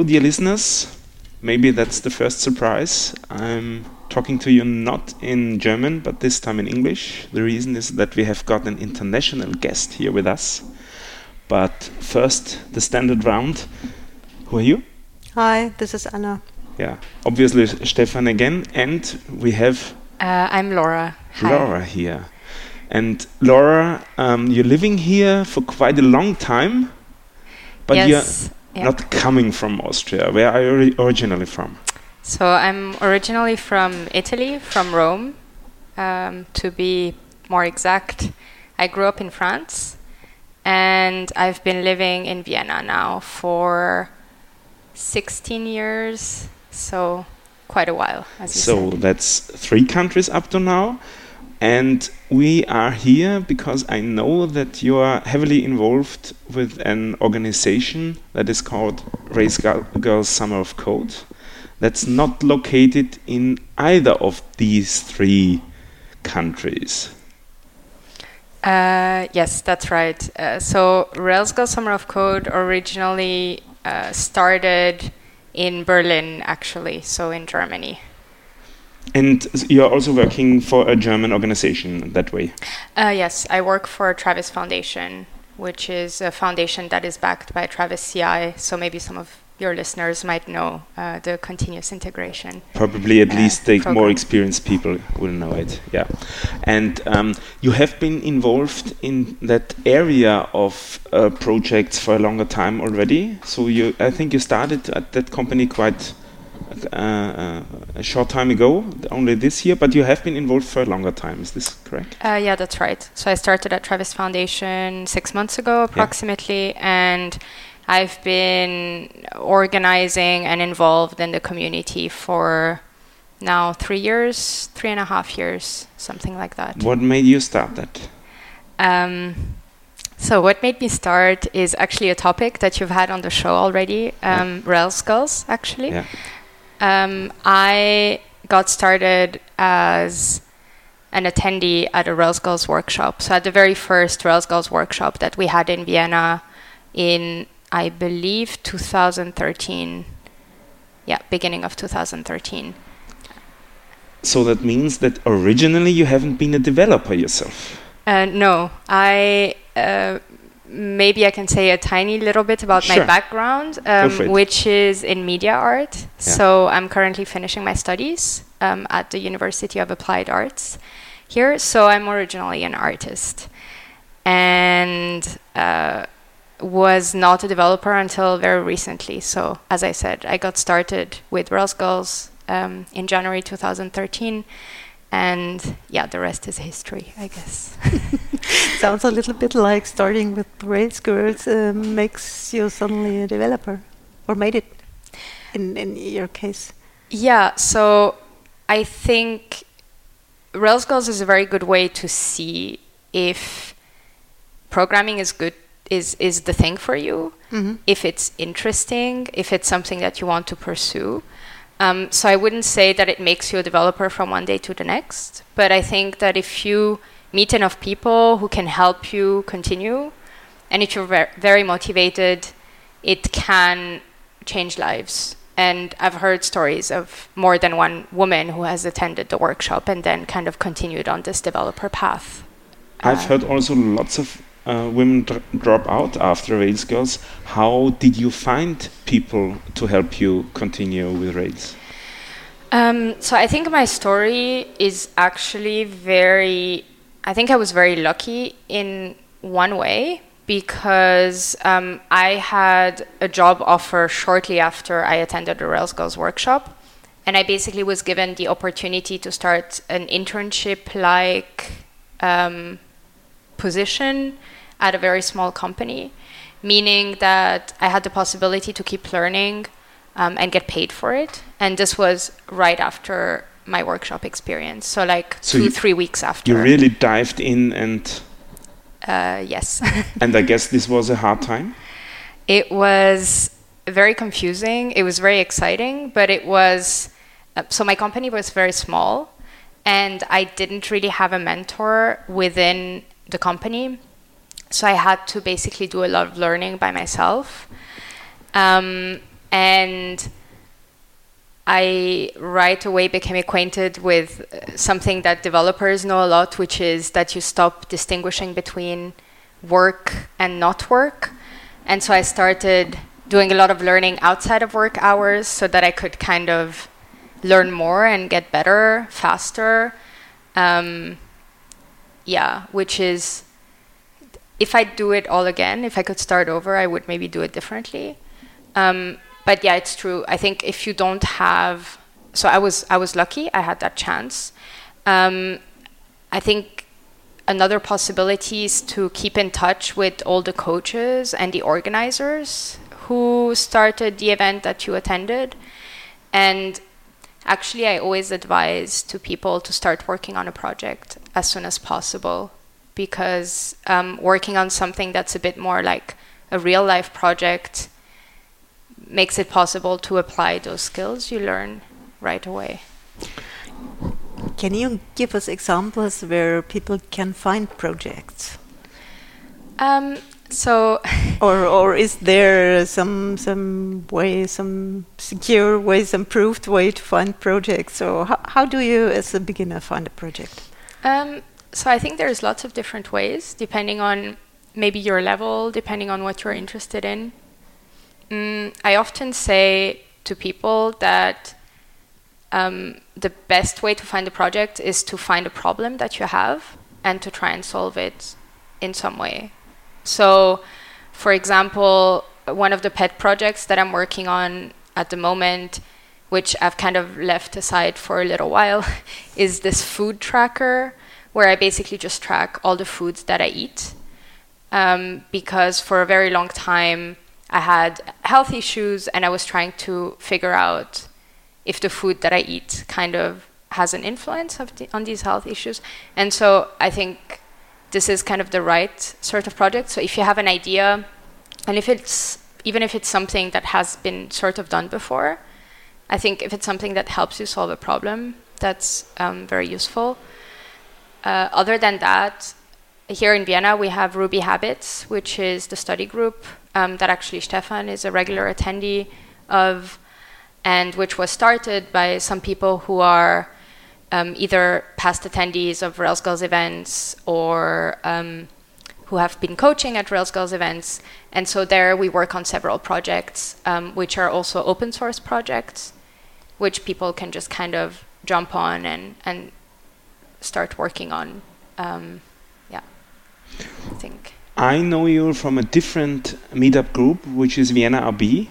Hello, dear listeners. Maybe that's the first surprise. I'm talking to you not in German, but this time in English. The reason is that we have got an international guest here with us. But first, the standard round. Who are you? Hi, this is Anna. Yeah, obviously Stefan again, and we have Uh, I'm Laura. Hi. Laura here. And Laura, um, you're living here for quite a long time, but yes. you're yeah. not coming from Austria. Where are you originally from? So I'm originally from Italy, from Rome. Um, to be more exact, I grew up in France, and I've been living in Vienna now for 16 years. So quite a while, as you So said. that's three countries up to now. And we are here because I know that you are heavily involved with an organization that is called Race Gu- Girls Summer of Code. That's not located in either of these three countries. Uh, yes, that's right. Uh, so Rails Girls Summer of Code originally uh, started in Berlin, actually, so in Germany. And you're also working for a German organization that way. Uh, yes, I work for Travis Foundation, which is a foundation that is backed by Travis CI. So maybe some of your listeners might know uh, the continuous integration. Probably at uh, least the more experienced people will know it. Yeah, and um, you have been involved in that area of uh, projects for a longer time already. So you, I think you started at that company quite uh, uh, a short time ago, only this year. But you have been involved for a longer time. Is this correct? Uh, yeah, that's right. So I started at Travis Foundation six months ago, approximately, and I've been organizing and involved in the community for now three years, three and a half years, something like that. What made you start that? Um, so what made me start is actually a topic that you've had on the show already, um, Rails Girls, actually. Yeah. Um, I got started as an attendee at a Rails Girls workshop. So at the very first Rails Girls workshop that we had in Vienna in, I believe, 2013. Yeah, beginning of 2013. So that means that originally you haven't been a developer yourself. Uh, no, I uh, maybe I can say a tiny little bit about Sure. my background, um, which is in media art. So I'm currently finishing my studies um, at the University of Applied Arts here. So I'm originally an artist, and uh, was not a developer until very recently. So as I said, I got started with Rails Girls um, in January 2013. And yeah, the rest is history, I guess. Sounds a little bit like starting with Rails Girls uh, makes you suddenly a developer, or made it in, in your case. Yeah, so I think Rails Girls is a very good way to see if programming is good is is the thing for you, Mhm. if it's interesting, if it's something that you want to pursue. Um, so I wouldn't say that it makes you a developer from one day to the next, but I think that if you meet enough people who can help you continue, and if you're ver- very motivated, it can change lives. And I've heard stories of more than one woman who has attended the workshop and then kind of continued on this developer path. I've Uh, heard also lots of uh, women dr- drop out after Rails Girls. How did you find people to help you continue with Rails? Um, so I think my story is actually very. I think I was very lucky in one way because um, I had a job offer shortly after I attended the Rails Girls workshop, and I basically was given the opportunity to start an internship-like um, position at a very small company, meaning that I had the possibility to keep learning um, and get paid for it. And this was right after my workshop experience. So, like So two, you- three weeks after. You really dived in, and Uh, yes. and I guess this was a hard time. it was very confusing. It was very exciting, but it was. Uh, so, my company was very small, and I didn't really have a mentor within the company. So, I had to basically do a lot of learning by myself. Um, and I right away became acquainted with uh, something that developers know a lot, which is that you stop distinguishing between work and not work. And so I started doing a lot of learning outside of work hours so that I could kind of learn more and get better faster. Um, yeah, which is if I do it all again, if I could start over, I would maybe do it differently. Um, but yeah, it's true. I think if you don't have, so I was I was lucky. I had that chance. Um, I think another possibility is to keep in touch with all the coaches and the organizers who started the event that you attended, and actually, I always advise to people to start working on a project as soon as possible because um, working on something that's a bit more like a real life project makes it possible to apply those skills you learn right away. Can you give us examples where people can find projects? Um, so, or or is there some some way, some secure way, some proved way to find projects? Or how how do you, as a beginner, find a project? Um, so I think there's lots of different ways, depending on maybe your level, depending on what you're interested in. Mm, I often say to people that um, the best way to find a project is to find a problem that you have and to try and solve it in some way. So, for example, one of the pet projects that I'm working on at the moment, which I've kind of left aside for a little while, is this food tracker where I basically just track all the foods that I eat. Um, because for a very long time, I had health issues and I was trying to figure out if the food that I eat kind of has an influence the, on these health issues. And so I think this is kind of the right sort of project. So if you have an idea, and if it's even if it's something that has been sort of done before, I think if it's something that helps you solve a problem, that's um, very useful. Uh, other than that, here in Vienna, we have Ruby Habits, which is the study group um, that actually Stefan is a regular attendee of, and which was started by some people who are um, either past attendees of Rails Girls events or um, who have been coaching at Rails Girls events. And so there we work on several projects, um, which are also open source projects, which people can just kind of jump on and, and start working on. Um, yeah, I think. I know you from a different meetup group, which is Vienna RB,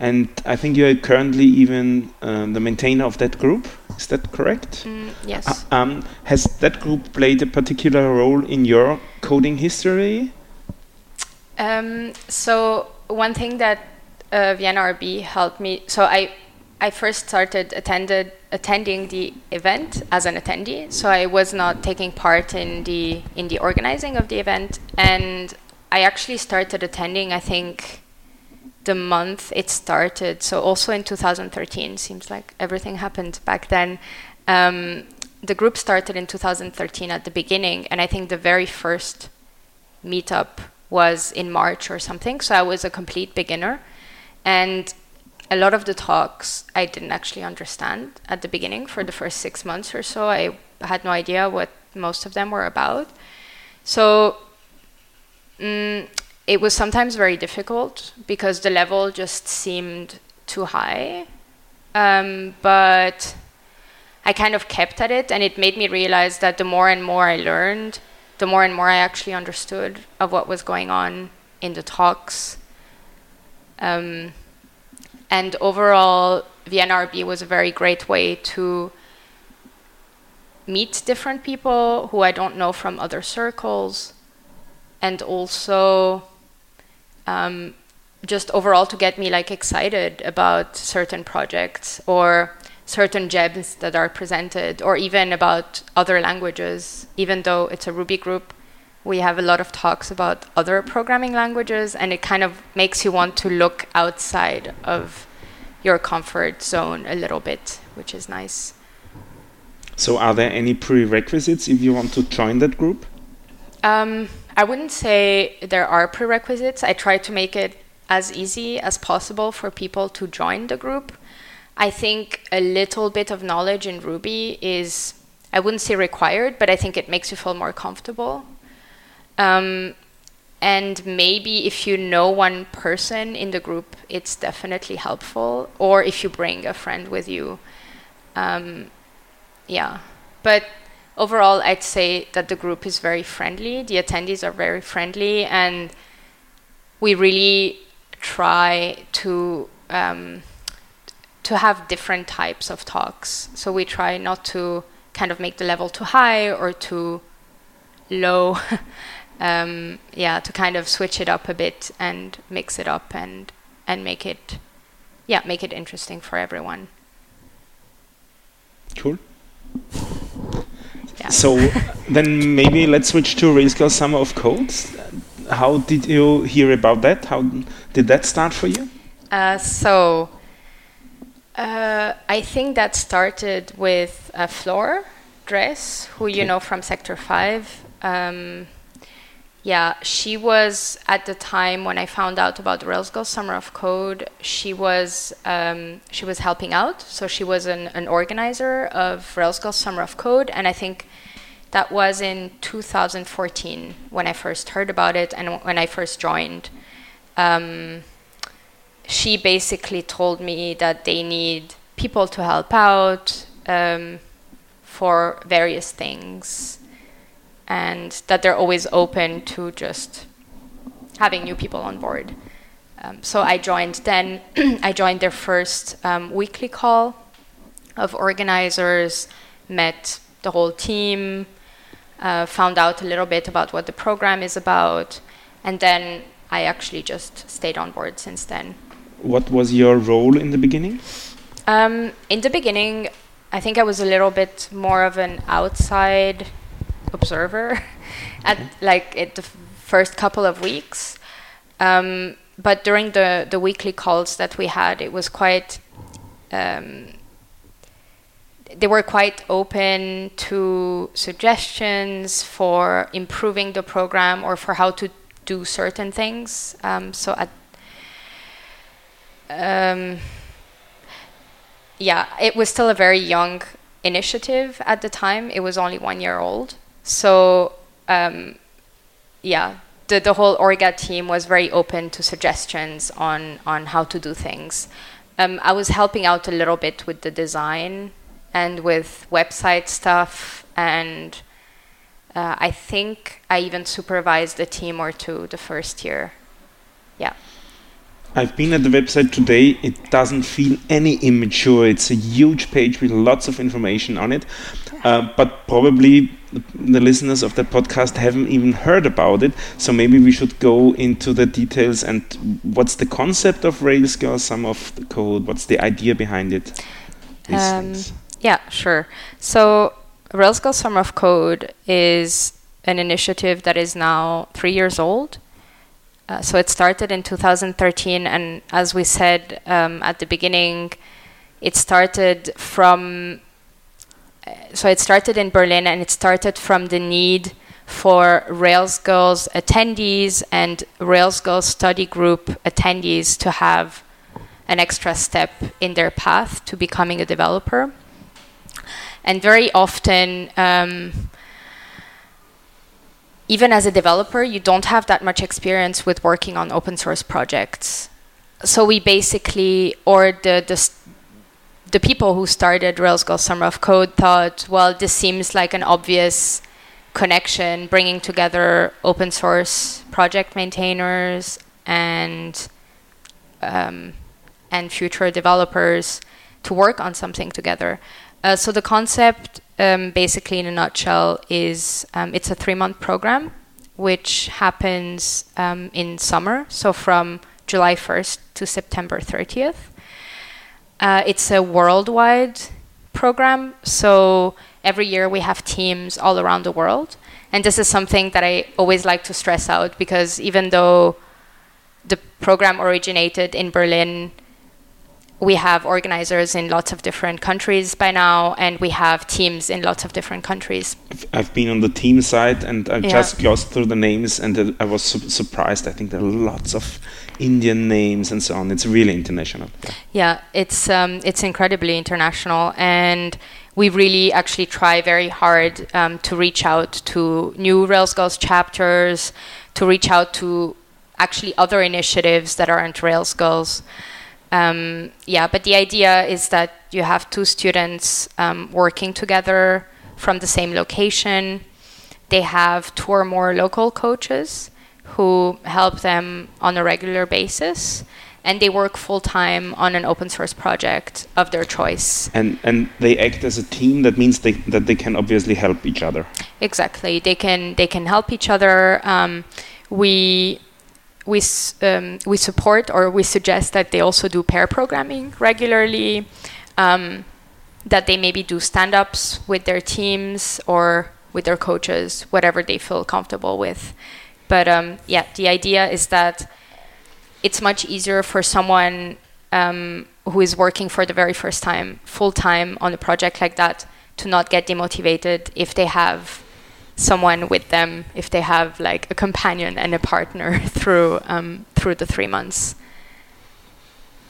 and I think you are currently even uh, the maintainer of that group. Is that correct? Mm, yes. Uh, um, has that group played a particular role in your coding history? Um, so one thing that uh, Vienna RB helped me. So I I first started attended attending the event as an attendee, so I was not taking part in the in the organizing of the event, and I actually started attending. I think the month it started, so also in 2013. Seems like everything happened back then. Um, the group started in 2013 at the beginning, and I think the very first meetup was in March or something. So I was a complete beginner, and a lot of the talks I didn't actually understand at the beginning for the first six months or so. I had no idea what most of them were about. So mm, it was sometimes very difficult because the level just seemed too high. Um, but I kind of kept at it, and it made me realize that the more and more I learned, the more and more I actually understood of what was going on in the talks. Um, and overall, Vienna RB was a very great way to meet different people who I don't know from other circles, and also um, just overall to get me like excited about certain projects or certain gems that are presented, or even about other languages. Even though it's a Ruby group, we have a lot of talks about other programming languages, and it kind of makes you want to look outside of your comfort zone a little bit, which is nice. So, are there any prerequisites if you want to join that group? Um, I wouldn't say there are prerequisites. I try to make it as easy as possible for people to join the group. I think a little bit of knowledge in Ruby is, I wouldn't say required, but I think it makes you feel more comfortable. Um, and maybe if you know one person in the group, it's definitely helpful. Or if you bring a friend with you. Um, yeah. But overall, I'd say that the group is very friendly. The attendees are very friendly. And we really try to. Um, to have different types of talks. So we try not to kind of make the level too high or too low. um, yeah, to kind of switch it up a bit and mix it up and and make it, yeah, make it interesting for everyone. Cool. Yeah. So then maybe let's switch to Rails Girls Summer of Code. How did you hear about that? How did that start for you? Uh, so uh, I think that started with a Floor Drees, who okay. you know from Sector 5. Um, yeah, she was at the time when I found out about Rails Girls Summer of Code. She was um, she was helping out, so she was an, an organizer of Rails Girls Summer of Code, and I think that was in 2014 when I first heard about it and when I first joined. Um, she basically told me that they need people to help out um, for various things and that they're always open to just having new people on board. Um, so I joined then, I joined their first um, weekly call of organizers, met the whole team, uh, found out a little bit about what the program is about, and then I actually just stayed on board since then. What was your role in the beginning? Um, in the beginning, I think I was a little bit more of an outside observer at like at the first couple of weeks. Um, but during the, the weekly calls that we had, it was quite. Um, they were quite open to suggestions for improving the program or for how to do certain things. Um, so at um, yeah, it was still a very young initiative at the time. It was only one year old. So, um, yeah, the, the whole Orga team was very open to suggestions on, on how to do things. Um, I was helping out a little bit with the design and with website stuff, and uh, I think I even supervised a team or two the first year. Yeah. I've been at the website today. It doesn't feel any immature. It's a huge page with lots of information on it. Uh, but probably the listeners of that podcast haven't even heard about it. So maybe we should go into the details and what's the concept of Rails Girls, some of the code, what's the idea behind it? Um, yeah, sure. So Rails Girls Summer of Code is an initiative that is now three years old. Uh, so it started in 2013, and as we said um, at the beginning, it started from. Uh, so it started in Berlin, and it started from the need for Rails Girls attendees and Rails Girls study group attendees to have an extra step in their path to becoming a developer. And very often, um, even as a developer, you don't have that much experience with working on open source projects. So we basically, or the the, the people who started Rails Girls Summer of Code thought, well, this seems like an obvious connection, bringing together open source project maintainers and um, and future developers to work on something together. Uh, so the concept um, basically in a nutshell is um, it's a three month program which happens um, in summer. So from july 1st to september 30th uh, it's a worldwide program. So every year we have teams all around the world. And this is something that i always like to stress out because even though the program originated in berlin we have organizers in lots of different countries by now, and we have teams in lots of different countries. I've been on the team side and I Yeah. just glossed through the names and I was su- surprised. I think there are lots of Indian names and so on. It's really international. Yeah. Yeah, it's um, it's incredibly international, and we really actually try very hard um, to reach out to new Rails Girls chapters, to reach out to actually other initiatives that aren't Rails Girls. Um, yeah, but the idea is that you have two students um, working together from the same location. They have two or more local coaches who help them on a regular basis, and they work full time on an open source project of their choice. And and they act as a team. That means they, that they can obviously help each other. Exactly, they can they can help each other. Um, we we um, we support or we suggest that they also do pair programming regularly. Um, that they maybe do stand-ups with their teams or with their coaches, whatever they feel comfortable with. But um, yeah, the idea is that it's much easier for someone um, who is working for the very first time, full time on a project like that, to not get demotivated if they have someone with them, if they have like a companion and a partner through um, through the three months.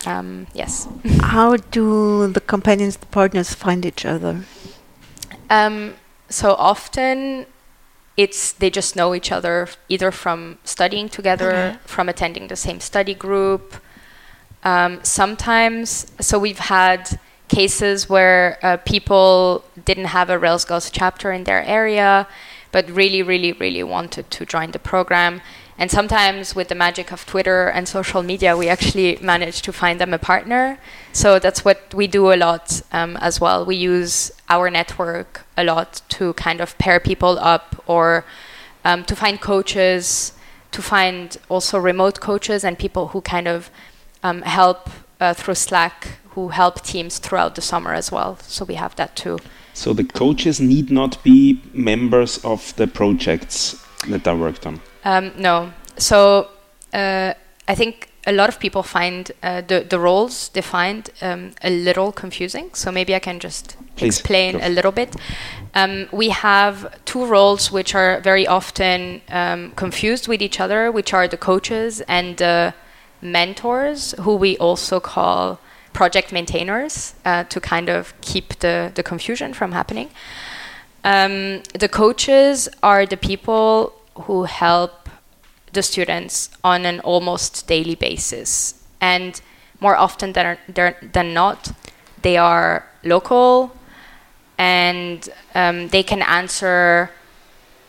Um, yes. How do the companions, the partners, find each other? Um, so often it's they just know each other either from studying together, Okay. from attending the same study group. Um, sometimes, so we've had cases where uh, people didn't have a Rails Girls chapter in their area, but really, really, really wanted to join the program. And sometimes, with the magic of Twitter and social media, we actually manage to find them a partner. So that's what we do a lot um, as well. We use our network a lot to kind of pair people up or um, to find coaches, to find also remote coaches and people who kind of um, help uh, through Slack, who help teams throughout the summer as well. So we have that too. So the coaches need not be members of the projects that are worked on. Um, no. So uh, I think a lot of people find uh, the, the roles defined um, a little confusing. So maybe I can just Please, explain go. a little bit. Um, we have two roles which are very often um, confused with each other, which are the coaches and the mentors, who we also call project maintainers, uh, to kind of keep the, the confusion from happening. Um, the coaches are the people who help the students on an almost daily basis. And more often than, than not, they are local and um, they can answer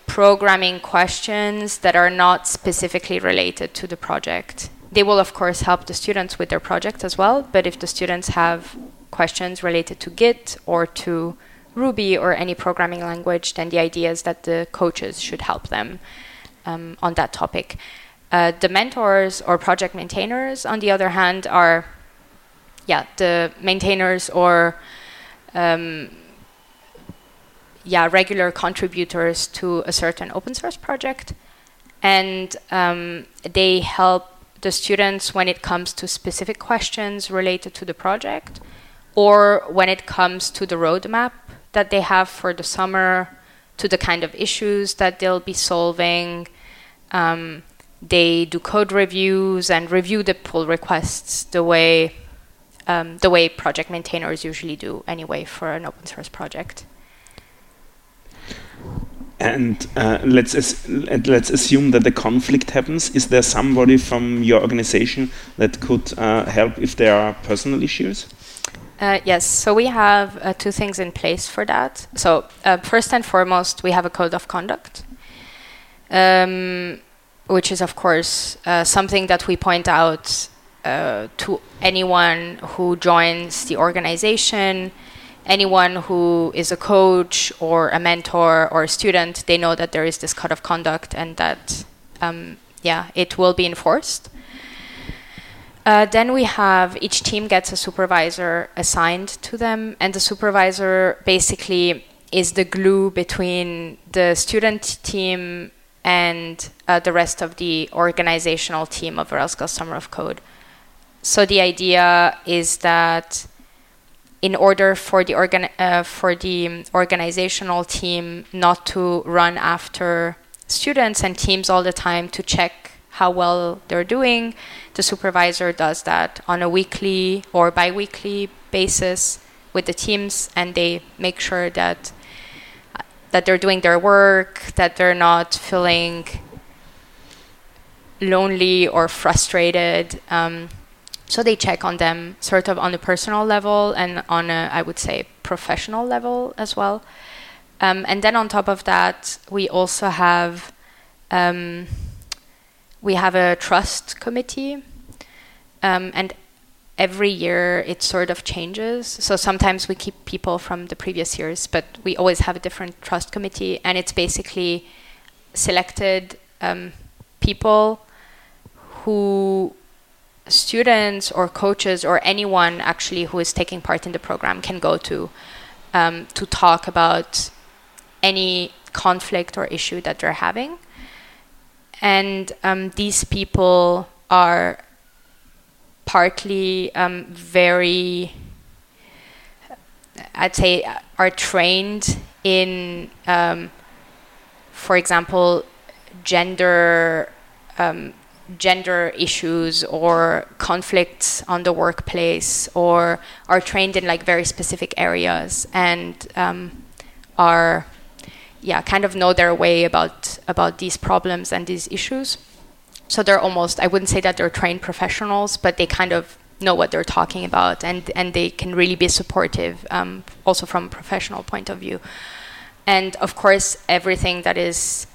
programming questions that are not specifically related to the project. They will, of course, help the students with their project as well, but if the students have questions related to Git or to Ruby or any programming language, then the idea is that the coaches should help them um, on that topic. Uh, the mentors or project maintainers, on the other hand, are yeah the maintainers or um, yeah regular contributors to a certain open source project, and um, they help the students when it comes to specific questions related to the project, or when it comes to the roadmap that they have for the summer, to the kind of issues that they'll be solving. Um, they do code reviews and review the pull requests the way um, the way project maintainers usually do anyway for an open source project. And uh, let's let's assume that the conflict happens. Is there somebody from your organization that could uh, help if there are personal issues? Uh, yes, so we have uh, two things in place for that. So, uh, first and foremost, we have a code of conduct, um, which is, of course, uh, something that we point out to anyone who joins the organization, anyone who is a coach or a mentor or a student. They know that there is this code of conduct and that, um, yeah, it will be enforced. Uh, then we have each team gets a supervisor assigned to them, and the supervisor basically is the glue between the student team and uh, the rest of the organizational team of Rails Summer of Code. so the idea is that in order for the organ uh, for the organizational team not to run after students and teams all the time to check how well they're doing, the supervisor does that on a weekly or bi-weekly basis with the teams, and they make sure that that they're doing their work, that they're not feeling lonely or frustrated. Um, so they check on them sort of on a personal level and on a, I would say, professional level as well. Um, and then on top of that, we also have um, we have a trust committee, um, and every year it sort of changes. So sometimes we keep people from the previous years, but we always have a different trust committee, and it's basically selected um, people who students or coaches or anyone actually who is taking part in the program can go to um, to talk about any conflict or issue that they're having. And um, these people are partly um, very, I'd say, are trained in, um, for example, gender um, gender issues or conflicts on the workplace or are trained in like very specific areas and um, are yeah kind of know their way about about these problems and these issues. So they're almost i wouldn't say that they're trained professionals but they kind of know what they're talking about and and they can really be supportive um, also from a professional point of view. And of course everything that is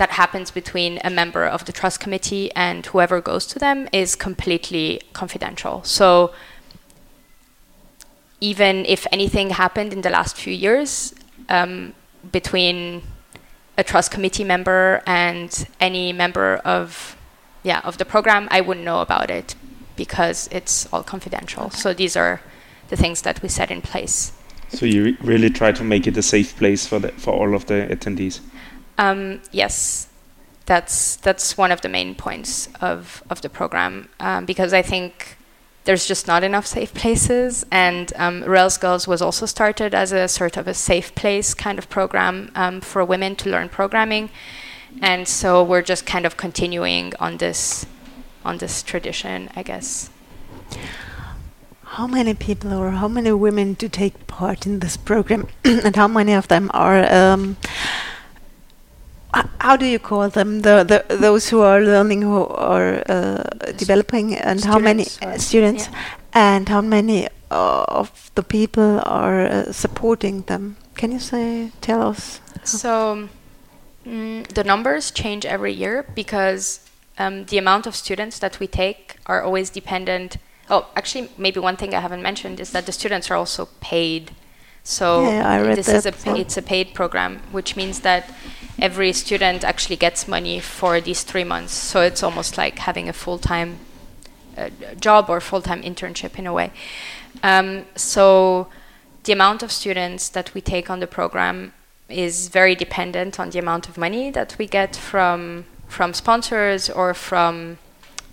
that happens between a member of the trust committee and whoever goes to them is completely confidential. So even if anything happened in the last few years um, between a trust committee member and any member of yeah of the program, I wouldn't know about it because it's all confidential. Okay. So these are the things that we set in place. So you re really try to make it a safe place for the, for all of the attendees. Um, yes, that's that's one of the main points of of the program um, because I think there's just not enough safe places, and um, Rails Girls was also started as a sort of a safe place kind of program um, for women to learn programming, and so we're just kind of continuing on this on this tradition, I guess. How many people or how many women do take part in this program, and how many of them are um, how do you call them? The, the those who are learning who are uh, developing and students how many uh, students yeah. and how many uh, of the people are uh, supporting them. Can you say tell us? So mm, the numbers change every year because um, the amount of students that we take are always dependent oh actually maybe one thing i haven't mentioned is that the students are also paid. So yeah, this is a it's a paid program which means that every student actually gets money for these three months. So it's almost like having a full time uh, job or full time internship in a way. Um, so the amount of students that we take on the program is very dependent on the amount of money that we get from from sponsors or from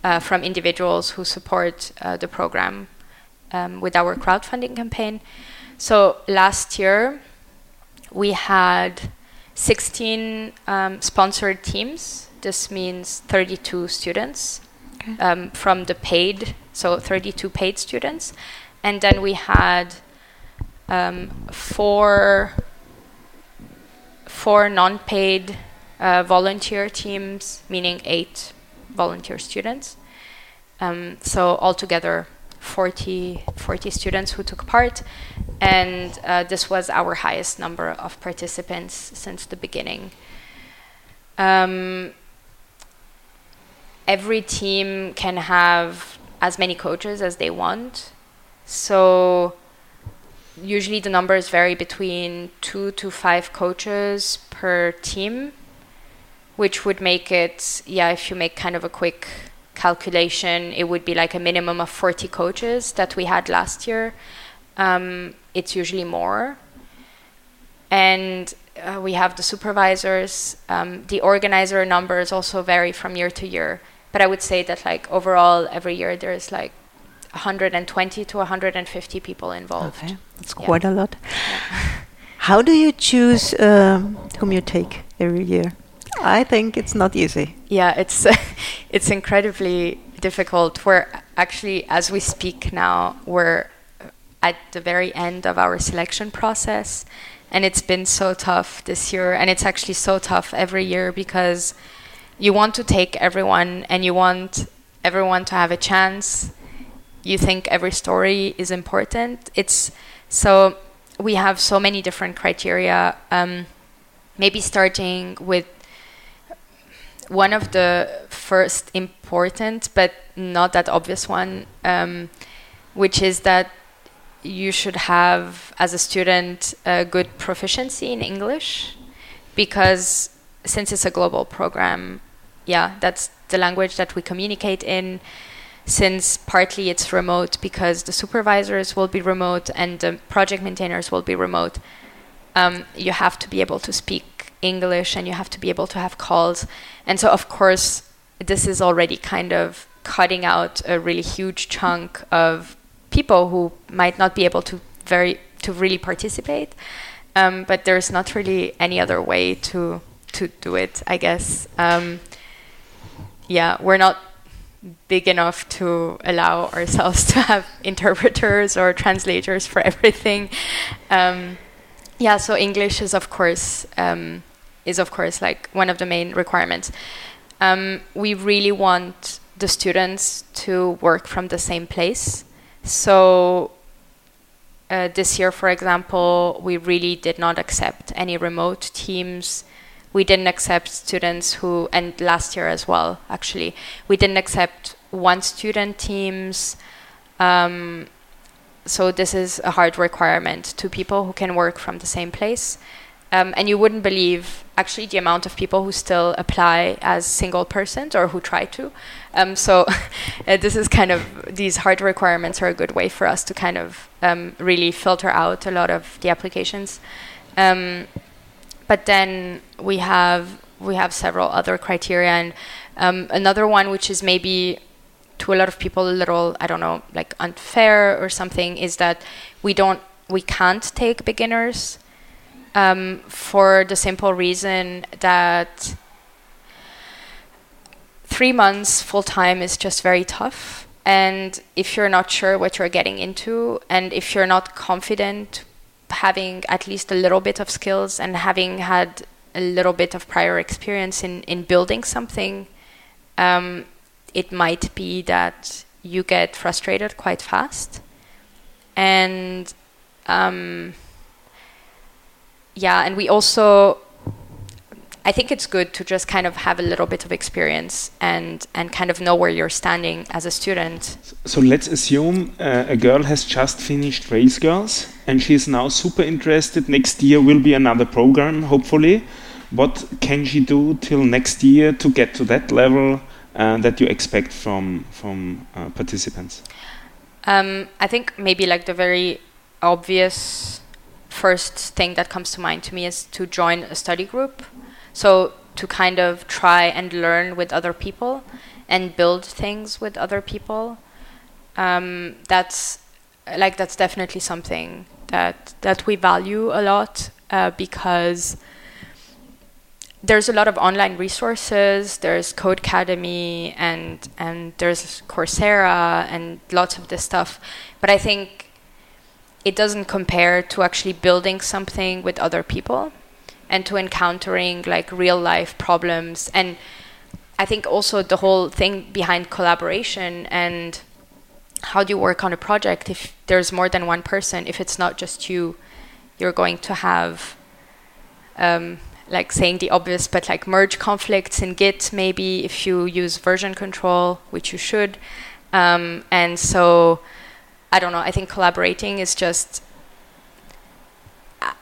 uh, from individuals who support uh, the program um, with our crowdfunding campaign. So last year we had 16 um, sponsored teams. This means 32 students okay. um, from the paid, so 32 paid students. And then we had um, four, four non paid uh, volunteer teams, meaning eight volunteer students. Um, so altogether, 40, 40 students who took part, and uh, this was our highest number of participants since the beginning. Um, every team can have as many coaches as they want, so usually the numbers vary between two to five coaches per team, which would make it, yeah, if you make kind of a quick calculation, it would be like a minimum of 40 coaches that we had last year. Um, it's usually more. And uh, we have the supervisors. Um, the organizer numbers also vary from year to year. But I would say that like overall, every year there's like 120 to 150 people involved. Okay, that's yeah. quite a lot. Yeah. How do you choose um, whom you take every year? I think it's not easy. Yeah, it's it's incredibly difficult. We're actually, as we speak now, we're at the very end of our selection process, and it's been so tough this year, and it's actually so tough every year because you want to take everyone and you want everyone to have a chance. You think every story is important. It's so we have so many different criteria. Um, maybe starting with one of the first important but not that obvious one, um, which is that you should have, as a student, a good proficiency in English, because since it's a global program, yeah, that's the language that we communicate in. Since partly it's remote because the supervisors will be remote and the project maintainers will be remote, um, you have to be able to speak English and you have to be able to have calls. And so, of course, this is already kind of cutting out a really huge chunk of people who might not be able to very to really participate. Um, but there's not really any other way to to do it, I guess. Um, yeah, we're not big enough to allow ourselves to have interpreters or translators for everything. Um, yeah, so English is of course um, is of course like one of the main requirements. Um, we really want the students to work from the same place. So uh, this year, for example, we really did not accept any remote teams we didn't accept students who, and last year as well, actually, we didn't accept one student teams. Um, so this is a hard requirement to people who can work from the same place. Um, and you wouldn't believe actually the amount of people who still apply as single persons or who try to. Um, so uh, this is kind of these hard requirements are a good way for us to kind of um, really filter out a lot of the applications. Um, but then we have we have several other criteria, and um, another one which is maybe to a lot of people a little I don't know like unfair or something is that we don't we can't take beginners um, for the simple reason that three months full time is just very tough. And if you're not sure what you're getting into, and if you're not confident having at least a little bit of skills and having had a little bit of prior experience in, in building something, um, it might be that you get frustrated quite fast. And um, yeah, and we also I think it's good to just kind of have a little bit of experience and and kind of know where you're standing as a student. So let's assume uh, a girl has just finished Rails Girls and she is now super interested. Next year will be another program, hopefully. What can she do till next year to get to that level uh, that you expect from from uh, participants? Um, I think maybe like the very obvious first thing that comes to mind to me is to join a study group so to kind of try and learn with other people and build things with other people, um, that's like that's definitely something that that we value a lot uh, because there's a lot of online resources. There's Codecademy and and there's Coursera and lots of this stuff. But I think it doesn't compare to actually building something with other people and to encountering like real life problems. And i think also the whole thing behind collaboration and how do you work on a project if there's more than one person if it's not just you you're going to have um, like saying the obvious but like merge conflicts in git maybe if you use version control which you should. Um, and so i don't know i think collaborating is just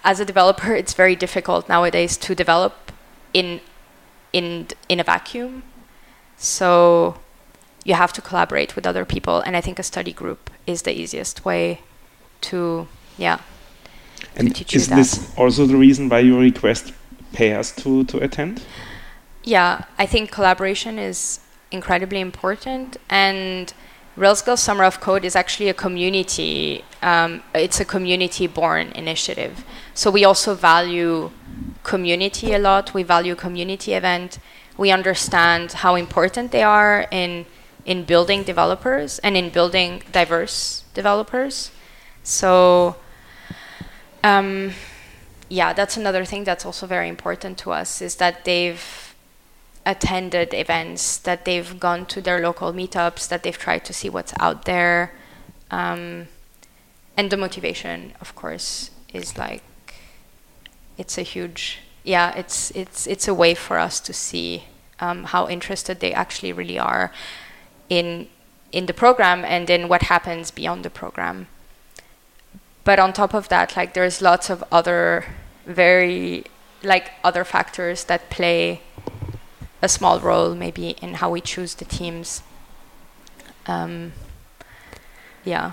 as a developer, it's very difficult nowadays to develop in in in a vacuum. So you have to collaborate with other people, and I think a study group is the easiest way to yeah. And to is this also the reason why you request pairs to to attend? Yeah, I think collaboration is incredibly important, and Rails Girls Summer of Code is actually a community. Um, it's a community-born initiative. So we also value community a lot. We value community event. We understand how important they are in in building developers and in building diverse developers. So, um, yeah, that's another thing that's also very important to us is that they've attended events, that they've gone to their local meetups, that they've tried to see what's out there. Um, and the motivation, of course, is like it's a huge yeah it's it's it's a way for us to see um, how interested they actually really are in in the program and in what happens beyond the program but on top of that like there's lots of other very like other factors that play a small role maybe in how we choose the teams. Um, yeah.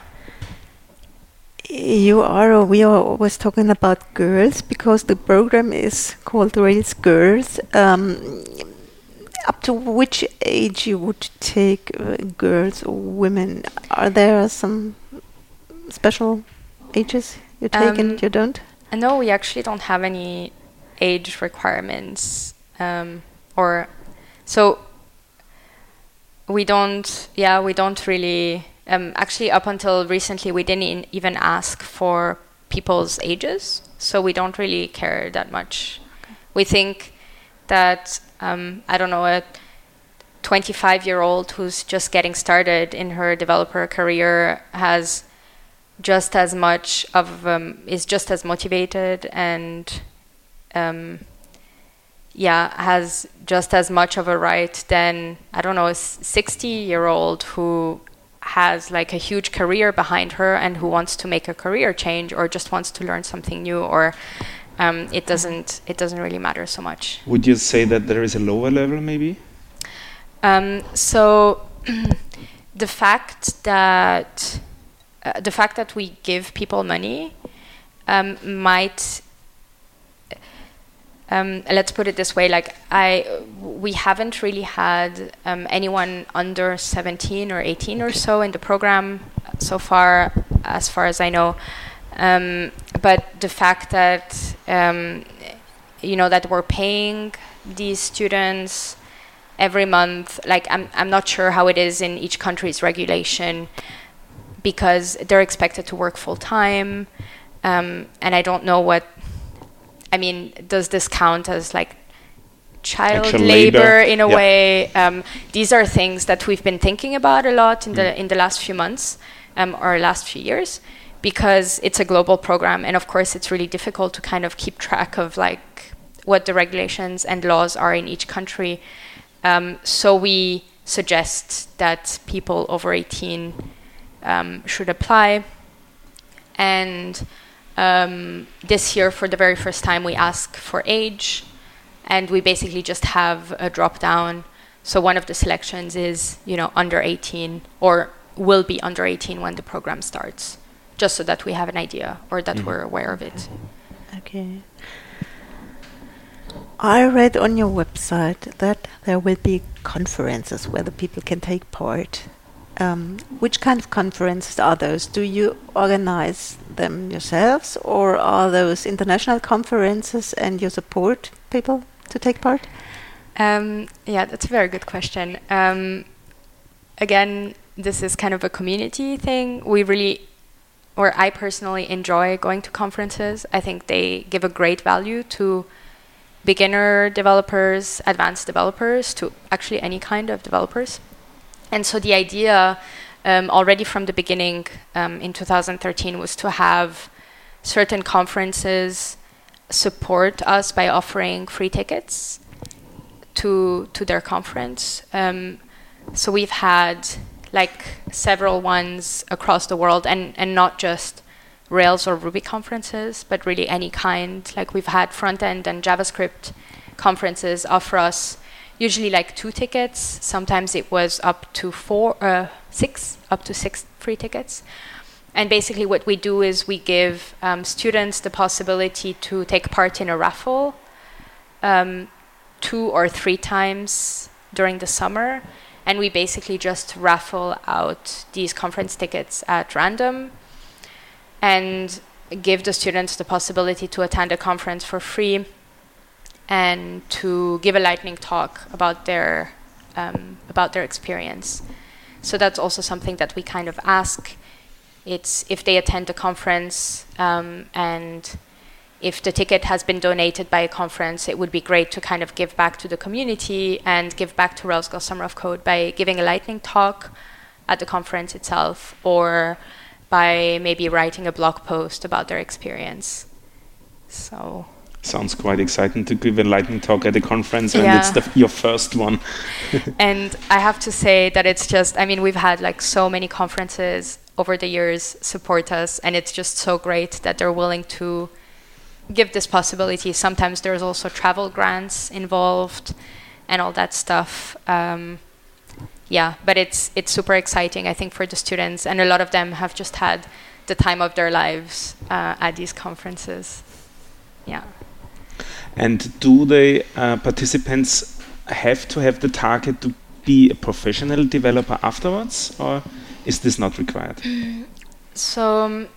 You are we are always talking about girls because the program is called Rails Girls. Um, up to which age you would take uh, girls or women? Are there some special ages you take um, and you don't? no we actually don't have any age requirements um, or so we don't yeah we don't really um, actually, up until recently, we didn't even ask for people's ages, so we don't really care that much. Okay. We think that um, I don't know a 25 year old who's just getting started in her developer career has just as much of um, is just as motivated and um, yeah has just as much of a right than I don't know a 60 year old who has like a huge career behind her and who wants to make a career change or just wants to learn something new or um, it doesn't it doesn't really matter so much. Would you say that there is a lower level maybe? Um, so the fact that uh, the fact that we give people money um, might um, let's put it this way like i we haven't really had um, anyone under 17 or 18 or so in the program so far as far as i know. Um, but the fact that um, you know that we're paying these students every month like I'm, I'm not sure how it is in each country's regulation because they're expected to work full time um, and i don't know what I mean, does this count as like child labor, in a way? Um, these are things that we've been thinking about a lot in mm. the in the last few months um, or last few years because it's a global program, and of course, it's really difficult to kind of keep track of like what the regulations and laws are in each country. Um, so we suggest that people over 18 um, should apply and um, this year, for the very first time, we ask for age, and we basically just have a drop down. So one of the selections is, you know, under 18 or will be under 18 when the program starts, just so that we have an idea or that mm-hmm. we're aware of it. Okay. I read on your website that there will be conferences where the people can take part. Um, which kind of conferences are those? Do you organize them yourselves, or are those international conferences and you support people to take part? Um, yeah, that's a very good question. Um, again, this is kind of a community thing. We really, or I personally enjoy going to conferences. I think they give a great value to beginner developers, advanced developers, to actually any kind of developers. And so the idea um, already from the beginning um, in 2013 was to have certain conferences support us by offering free tickets to to their conference. Um, so we've had like several ones across the world, and and not just Rails or Ruby conferences, but really any kind. Like we've had front end and JavaScript conferences offer us usually like two tickets. Sometimes it was up to four, uh, six, up to six free tickets. And basically, what we do is we give um, students the possibility to take part in a raffle um, two or three times during the summer. and we basically just raffle out these conference tickets at random and give the students the possibility to attend a conference for free and to give a lightning talk about their um, about their experience. So that's also something that we kind of ask. It's if they attend the conference um, and if the ticket has been donated by a conference, it would be great to kind of give back to the community and give back to Rails Summer of Code by giving a lightning talk at the conference itself or by maybe writing a blog post about their experience. So sounds quite exciting to give a lightning talk at a conference and yeah. it's the, your first one. And i have to say that it's just i mean we've had like so many conferences over the years support us and it's just so great that they're willing to give this possibility. Sometimes there's also travel grants involved and all that stuff. Um, yeah but it's it's super exciting i think for the students and a lot of them have just had the time of their lives uh, at these conferences. Yeah and do the uh, participants have to have the target to be a professional developer afterwards, or is this not required? So, um,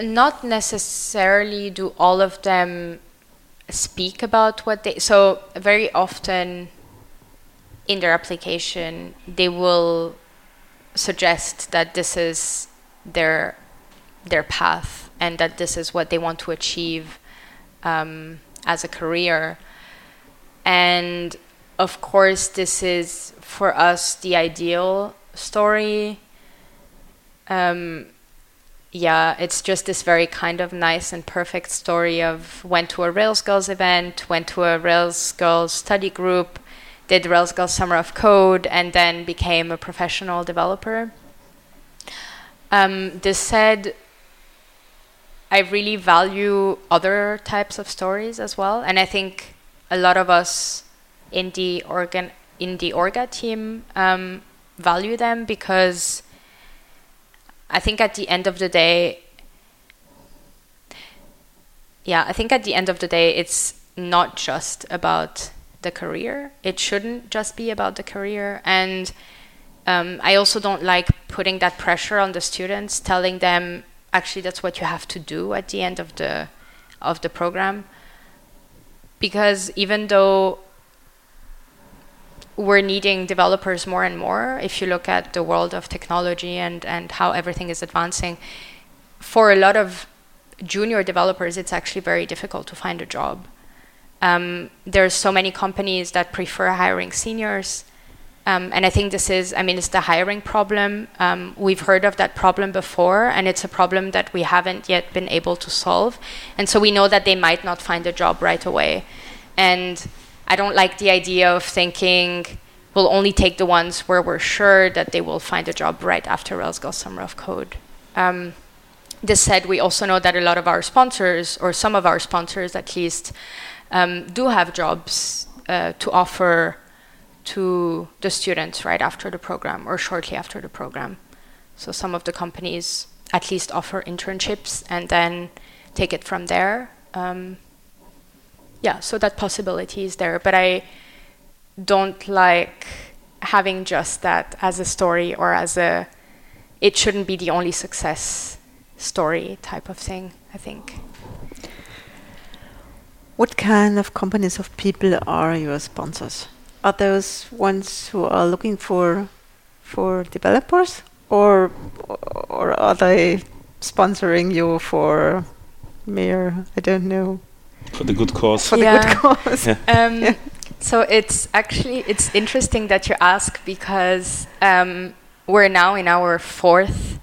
not necessarily do all of them speak about what they. So, very often in their application, they will suggest that this is their their path and that this is what they want to achieve um, as a career. And of course, this is for us the ideal story. Um, yeah, it's just this very kind of nice and perfect story of went to a Rails Girls event, went to a Rails Girls study group, did Rails Girls Summer of Code, and then became a professional developer. Um, this said, I really value other types of stories as well, and I think a lot of us in the organ in the orga team um, value them because I think at the end of the day, yeah, I think at the end of the day, it's not just about the career. It shouldn't just be about the career, and um, I also don't like putting that pressure on the students, telling them actually that's what you have to do at the end of the of the program. Because even though we're needing developers more and more if you look at the world of technology and and how everything is advancing for a lot of junior developers it's actually very difficult to find a job. Um, there's so many companies that prefer hiring seniors um, and I think this is, I mean, it's the hiring problem. Um, we've heard of that problem before, and it's a problem that we haven't yet been able to solve. And so we know that they might not find a job right away. And I don't like the idea of thinking we'll only take the ones where we're sure that they will find a job right after Rails Girls Summer of Code. Um, this said, we also know that a lot of our sponsors, or some of our sponsors at least, um, do have jobs uh, to offer to the students right after the program or shortly after the program. So some of the companies at least offer internships and then take it from there. Um, yeah, so that possibility is there, but I don't like having just that as a story or as a it shouldn't be the only success story type of thing, I think. What kind of companies of people are your sponsors? Are those ones who are looking for for developers or or are they sponsoring you for mere I don't know for the good cause for yeah. the good cause yeah. Um, yeah. so it's actually it's interesting that you ask because um, we're now in our fourth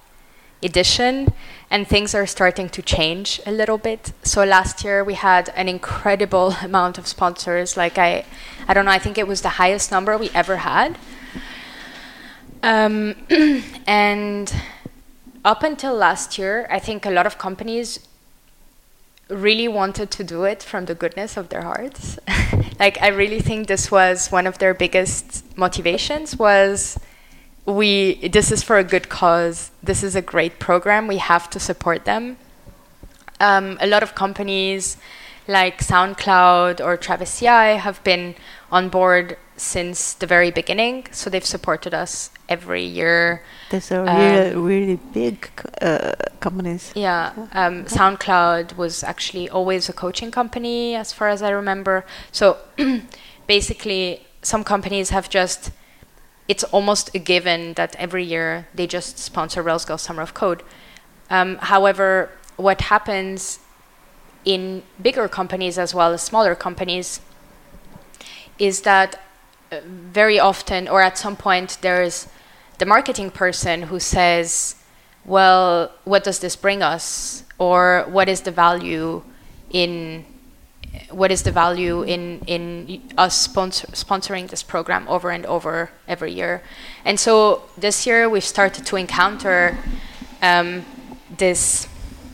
edition and things are starting to change a little bit. So last year we had an incredible amount of sponsors. Like I, I don't know. I think it was the highest number we ever had. Um, and up until last year, I think a lot of companies really wanted to do it from the goodness of their hearts. like I really think this was one of their biggest motivations was we this is for a good cause. This is a great program. We have to support them. Um, a lot of companies like SoundCloud or Travis CI have been on board since the very beginning. So they've supported us every year. These are really, um, really big uh, companies. Yeah. Um, SoundCloud was actually always a coaching company, as far as I remember. So basically, some companies have just, it's almost a given that every year they just sponsor Rails Girls Summer of Code. Um, however, what happens in bigger companies as well as smaller companies is that uh, very often or at some point there's the marketing person who says well what does this bring us or what is the value in what is the value in in us sponsor, sponsoring this program over and over every year and so this year we've started to encounter um, this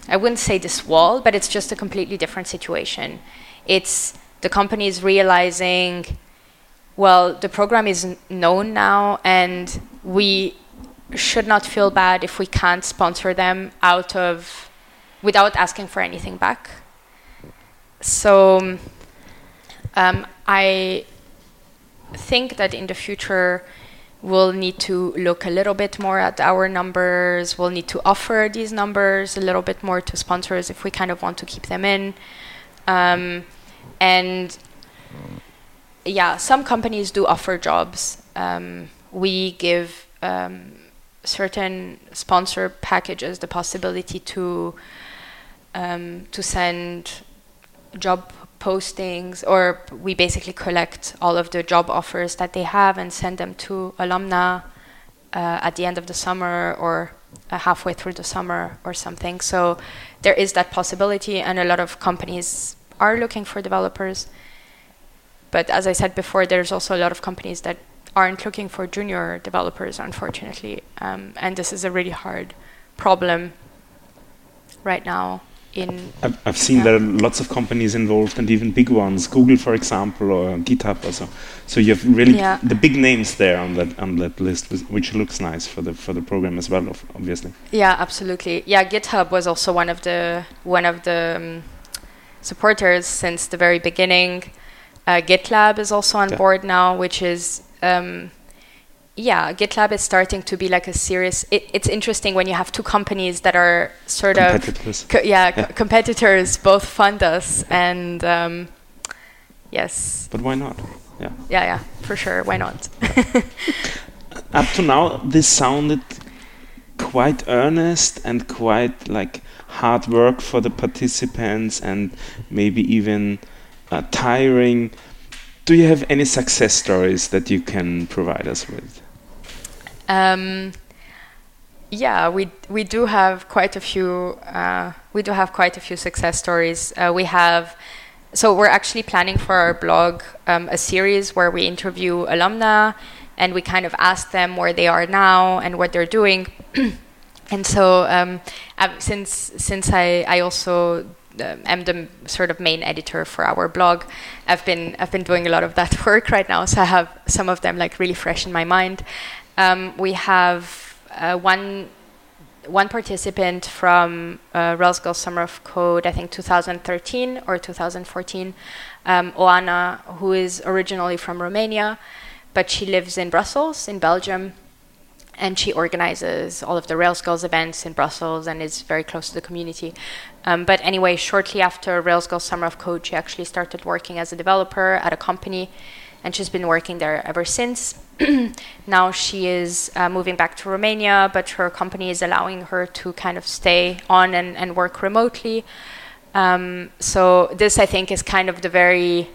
I wouldn't say this wall, but it's just a completely different situation. It's the companies realizing, well, the program is known now, and we should not feel bad if we can't sponsor them out of without asking for anything back. So um, I think that in the future we'll need to look a little bit more at our numbers. We'll need to offer these numbers a little bit more to sponsors if we kind of want to keep them in. Um, and yeah, some companies do offer jobs. Um, we give um, certain sponsor packages the possibility to um, to send job postings, or we basically collect all of the job offers that they have and send them to alumna uh, at the end of the summer or uh, halfway through the summer or something. So there is that possibility, and a lot of companies are looking for developers. But as I said before, there's also a lot of companies that aren't looking for junior developers, unfortunately. Um, and this is a really hard problem right now in. I've, I've seen yeah. there are lots of companies involved and even big ones, Google, for example, or GitHub also. So you have really yeah. the big names there on that on that list, which looks nice for the for the program as well, obviously. Yeah, absolutely. Yeah, GitHub was also one of the one of the um, supporters since the very beginning. Uh, GitLab is also on yeah. board now, which is um, yeah, GitLab is starting to be like a serious. It, it's interesting when you have two companies that are sort of co- yeah, yeah. competitors both fund us and um, yes. But why not? Yeah. Yeah, yeah, for sure. Why not? Up to now, this sounded quite earnest and quite like hard work for the participants and maybe even uh, tiring. Do you have any success stories that you can provide us with? Um, yeah, we we do have quite a few. Uh, we do have quite a few success stories. Uh, we have. So we're actually planning for our blog um, a series where we interview alumna and we kind of ask them where they are now and what they're doing. and so um, since since I I also uh, am the sort of main editor for our blog. I've been I've been doing a lot of that work right now, so I have some of them like really fresh in my mind. Um, we have uh, one one participant from uh, Girls Summer of Code, I think 2013 or 2014, um, Oana, who is originally from Romania, but she lives in Brussels, in Belgium, and she organizes all of the Rails Girls events in Brussels and is very close to the community. Um, but anyway, shortly after Rails Girls Summer of Code, she actually started working as a developer at a company and she's been working there ever since. now she is uh, moving back to Romania, but her company is allowing her to kind of stay on and, and work remotely. Um, so this, I think, is kind of the very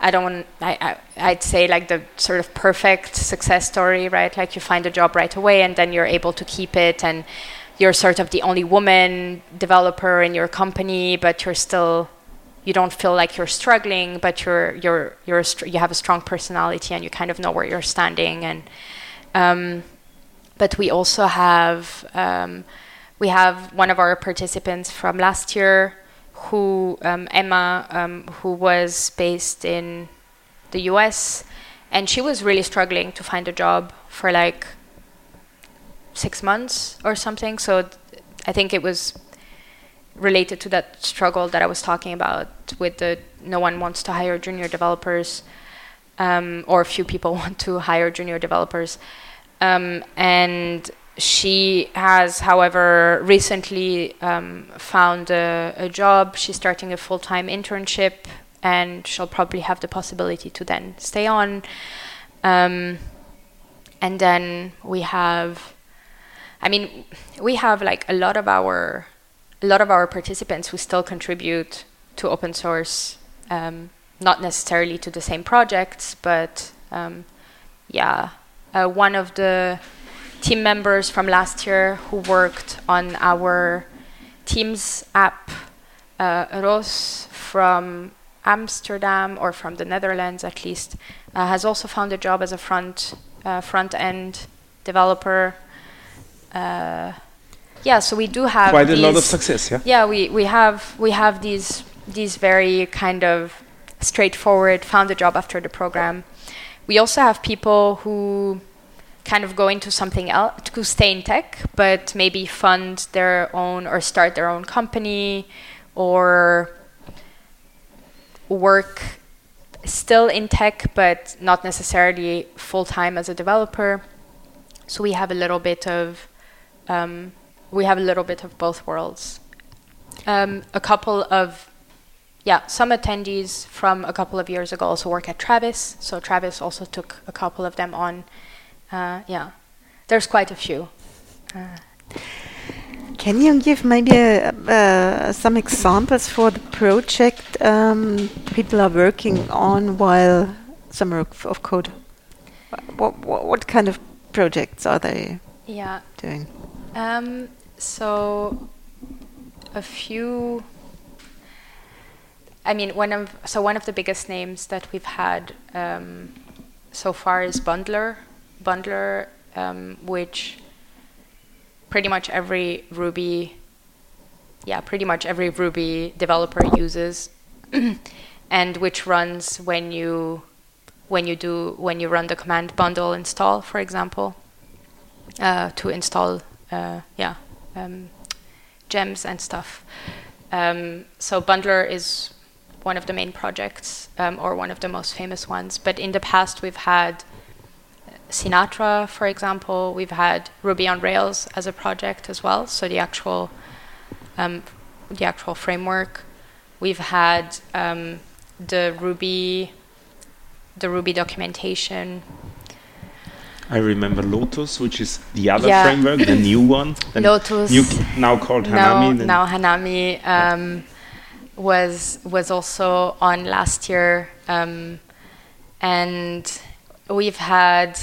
I don't want, I, I, would say like the sort of perfect success story, right? Like you find a job right away and then you're able to keep it and you're sort of the only woman developer in your company, but you're still you don't feel like you're struggling, but you're you're you're you have a strong personality and you kind of know where you're standing. And um, but we also have um, we have one of our participants from last year, who um, Emma, um, who was based in the U.S. and she was really struggling to find a job for like six months or something. So th- I think it was related to that struggle that I was talking about with the no one wants to hire junior developers. um, or few people want to hire junior developers. Um, and she has, however, recently um, found a, a, job. She's starting a full time internship, and she'll probably have the possibility to then stay on. Um, and then we have, I mean, we have like a lot of our, a lot of our participants who still contribute to open source, um, not necessarily to the same projects, but um, yeah, uh, one of the team members from last year who worked on our Teams app, uh, Ros from Amsterdam or from the Netherlands at least, uh, has also found a job as a front uh, front end developer. Yeah, so we do have quite a lot of success. Yeah. Yeah, we, we have we have these these very kind of straightforward found a job after the program. We also have people who kind of go into something else to stay in tech, but maybe fund their own or start their own company or work still in tech, but not necessarily full time as a developer. So we have a little bit of um, we have a little bit of both worlds. Um, a couple of yeah, some attendees from a couple of years ago also work at Travis. So Travis also took a couple of them on uh, yeah, there's quite a few. Uh, can you give maybe a, uh, some examples for the project um, people are working on while Summer of Code? What, what, what kind of projects are they yeah. doing? Um, so, a few. I mean, one of so one of the biggest names that we've had um, so far is Bundler, bundler, um, which pretty much every Ruby, yeah, pretty much every Ruby developer uses, and which runs when you when you do when you run the command bundle install, for example, uh, to install uh, yeah um, gems and stuff. Um, so Bundler is one of the main projects um, or one of the most famous ones. But in the past, we've had Sinatra, for example. We've had Ruby on Rails as a project as well, so the actual um, the actual framework. We've had um, the Ruby the Ruby documentation. I remember Lotus, which is the other yeah. framework, the new one. The Lotus, new, now called Hanami. Now, now Hanami um, was was also on last year, um, and we've had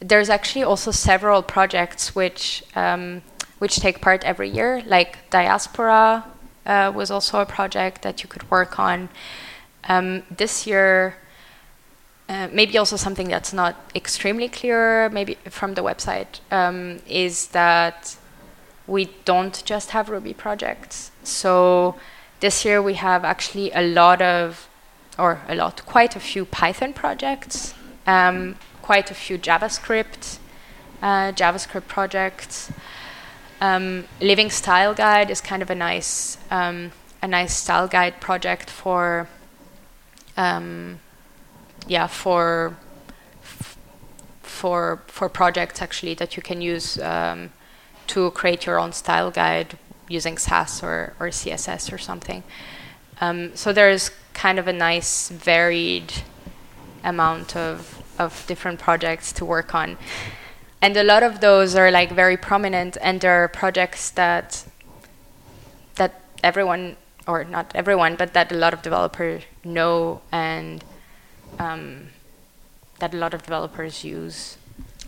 there's actually also several projects which um, which take part every year, like Diaspora uh, was also a project that you could work on. Um, this year, uh, maybe also something that's not extremely clear, maybe from the website, um, is that we don't just have Ruby projects. So this year we have actually a lot of, or a lot, quite a few Python projects um, quite a few JavaScript uh, JavaScript projects. Um, Living Style Guide is kind of a nice um, a nice style guide project for um, yeah for for for projects actually that you can use um, to create your own style guide using Sass or, or CSS or something. Um, so there's kind of a nice varied amount of of different projects to work on. And a lot of those are like very prominent and they're projects that that everyone or not everyone, but that a lot of developers know and um, that a lot of developers use.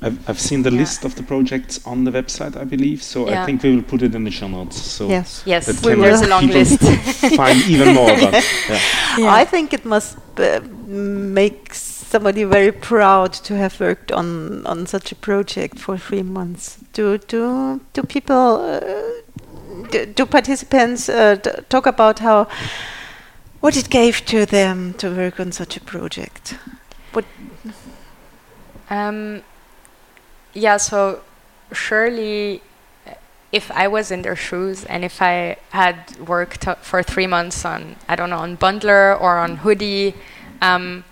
I've, I've seen the yeah. list of the projects on the website, I believe. So yeah. I think we will put it in the show notes. So yes, yes, there's a long list. find even more. But, yeah. I think it must uh, make somebody very proud to have worked on on such a project for three months. Do do do people uh, do, do, participants uh, talk about how what it gave to them to work on such a project? What? Um, yeah. So surely if I was in their shoes and if I had worked for three months on, I don't know, on Bundler or on Hoodie, um,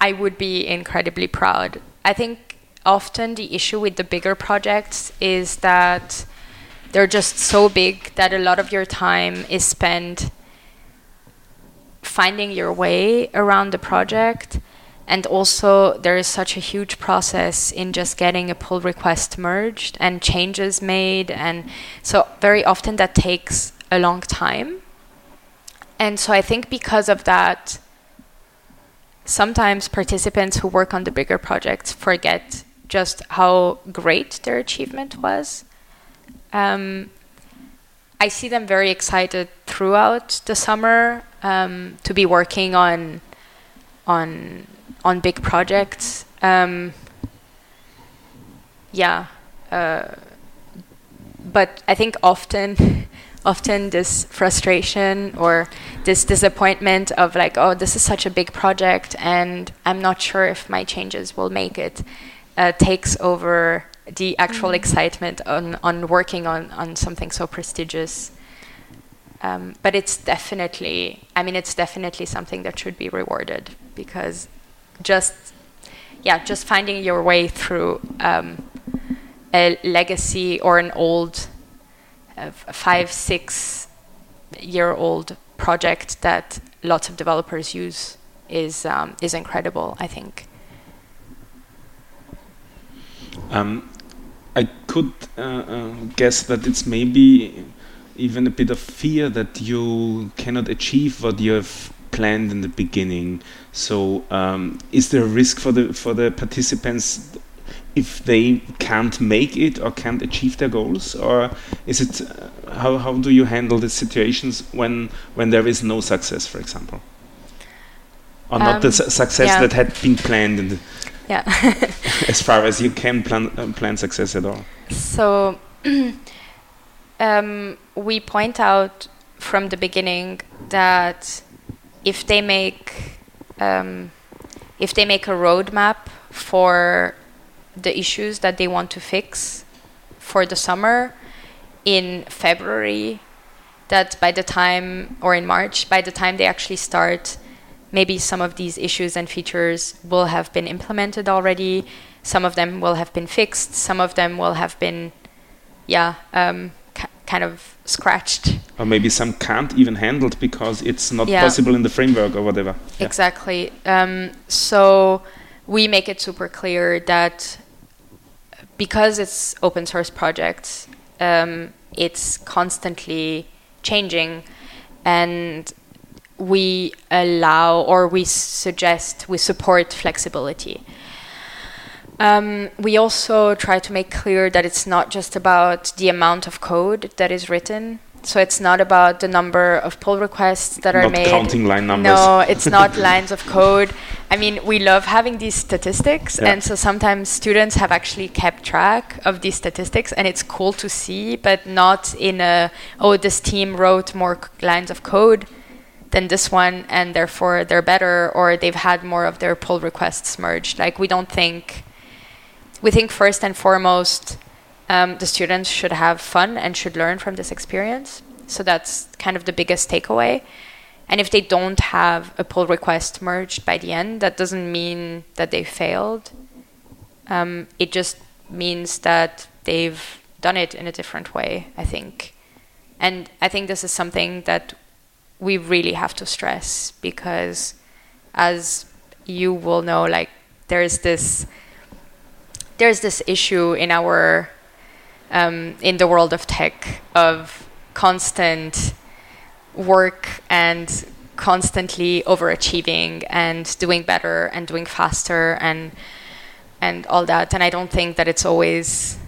I would be incredibly proud. I think often the issue with the bigger projects is that they're just so big that a lot of your time is spent finding your way around the project. And also, there is such a huge process in just getting a pull request merged and changes made. And so, very often, that takes a long time. And so, I think because of that, sometimes participants who work on the bigger projects forget just how great their achievement was. Um, I see them very excited throughout the summer um, to be working on on on big projects. Um, yeah, uh, but I think often often this frustration or this disappointment of like, oh, this is such a big project and I'm not sure if my changes will make it, uh, takes over the actual mm. excitement on, on working on, on something so prestigious. Um, but it's definitely, I mean, it's definitely something that should be rewarded because just, yeah, just finding your way through um, a legacy or an old a five, six year old project that lots of developers use is um, is incredible. I think. Um, I could uh, uh, guess that it's maybe even a bit of fear that you cannot achieve what you have planned in the beginning. So, um, is there a risk for the for the participants if they can't make it or can't achieve their goals, or is it uh, how how do you handle the situations when when there is no success, for example, or um, not the um, su success yeah. that had been planned yeah as far as you can plan uh, plan success at all. So um, we point out from the beginning that if they make um, if they make a roadmap for the issues that they want to fix for the summer in February that by the time or in March by the time they actually start maybe some of these issues and features will have been implemented already. Some of them will have been fixed. Some of them will have been yeah um, kind of scratched. Or maybe some can't even handled because it's not yeah. possible in the framework or whatever. Yeah. exactly. Um, so we make it super clear that because it's open source projects, um, it's constantly changing, and we allow or we suggest we support flexibility. Um, we also try to make clear that it's not just about the amount of code that is written, so it's not about the number of pull requests that not are made. counting line numbers. No, it's not lines of code. I mean, we love having these statistics, yeah. and so sometimes students have actually kept track of these statistics, and it's cool to see, but not in a oh, this team wrote more lines of code than this one, and therefore they're better, or they've had more of their pull requests merged. Like we don't think. We think first and foremost um, the students should have fun and should learn from this experience. So that's kind of the biggest takeaway. And if they don't have a pull request merged by the end, that doesn't mean that they failed. Um, it just means that they've done it in a different way, I think. And I think this is something that we really have to stress because, as you will know, like there's this there's this issue in our um, in the world of tech of constant work and constantly overachieving and doing better and doing faster and and all that. And i don't think that it's always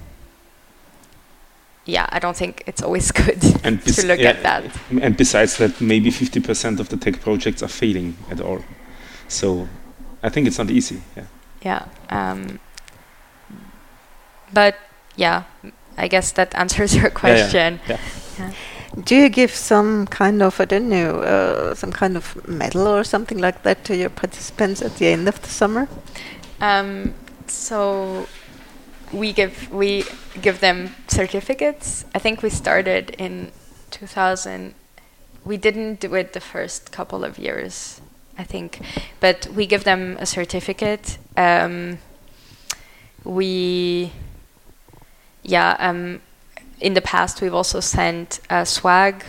yeah i don't think it's always good and to look yeah, at that and besides that maybe 50% of the tech projects are failing at all so i think it's not easy yeah yeah um, but yeah I guess that answers your question. Yeah, yeah. Do you give some kind of I don't know uh, some kind of medal or something like that to your participants at the end of the summer? Um, so we give we give them certificates. I think we started in 2000. We didn't do it the first couple of years. I think. But we give them a certificate. Um, we, yeah, um, in the past we've also sent uh, swag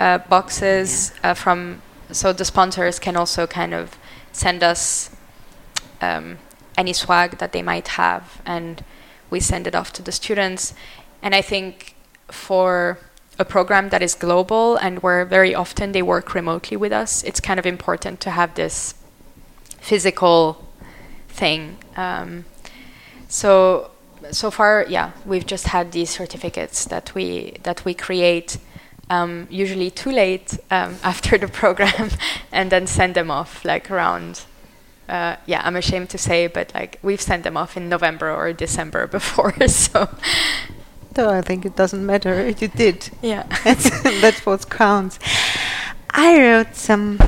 uh, boxes yeah. uh, from, so the sponsors can also kind of send us um, any swag that they might have, and we send it off to the students. And I think for a program that is global and where very often they work remotely with us, it's kind of important to have this physical thing. Um, so so far, yeah, we've just had these certificates that we that we create. Um, usually too late um, after the program, and then send them off like around. Uh, yeah, I'm ashamed to say, but like we've sent them off in November or December before, so so I think it doesn't matter. You did. Yeah. that's, that's what counts. I wrote some.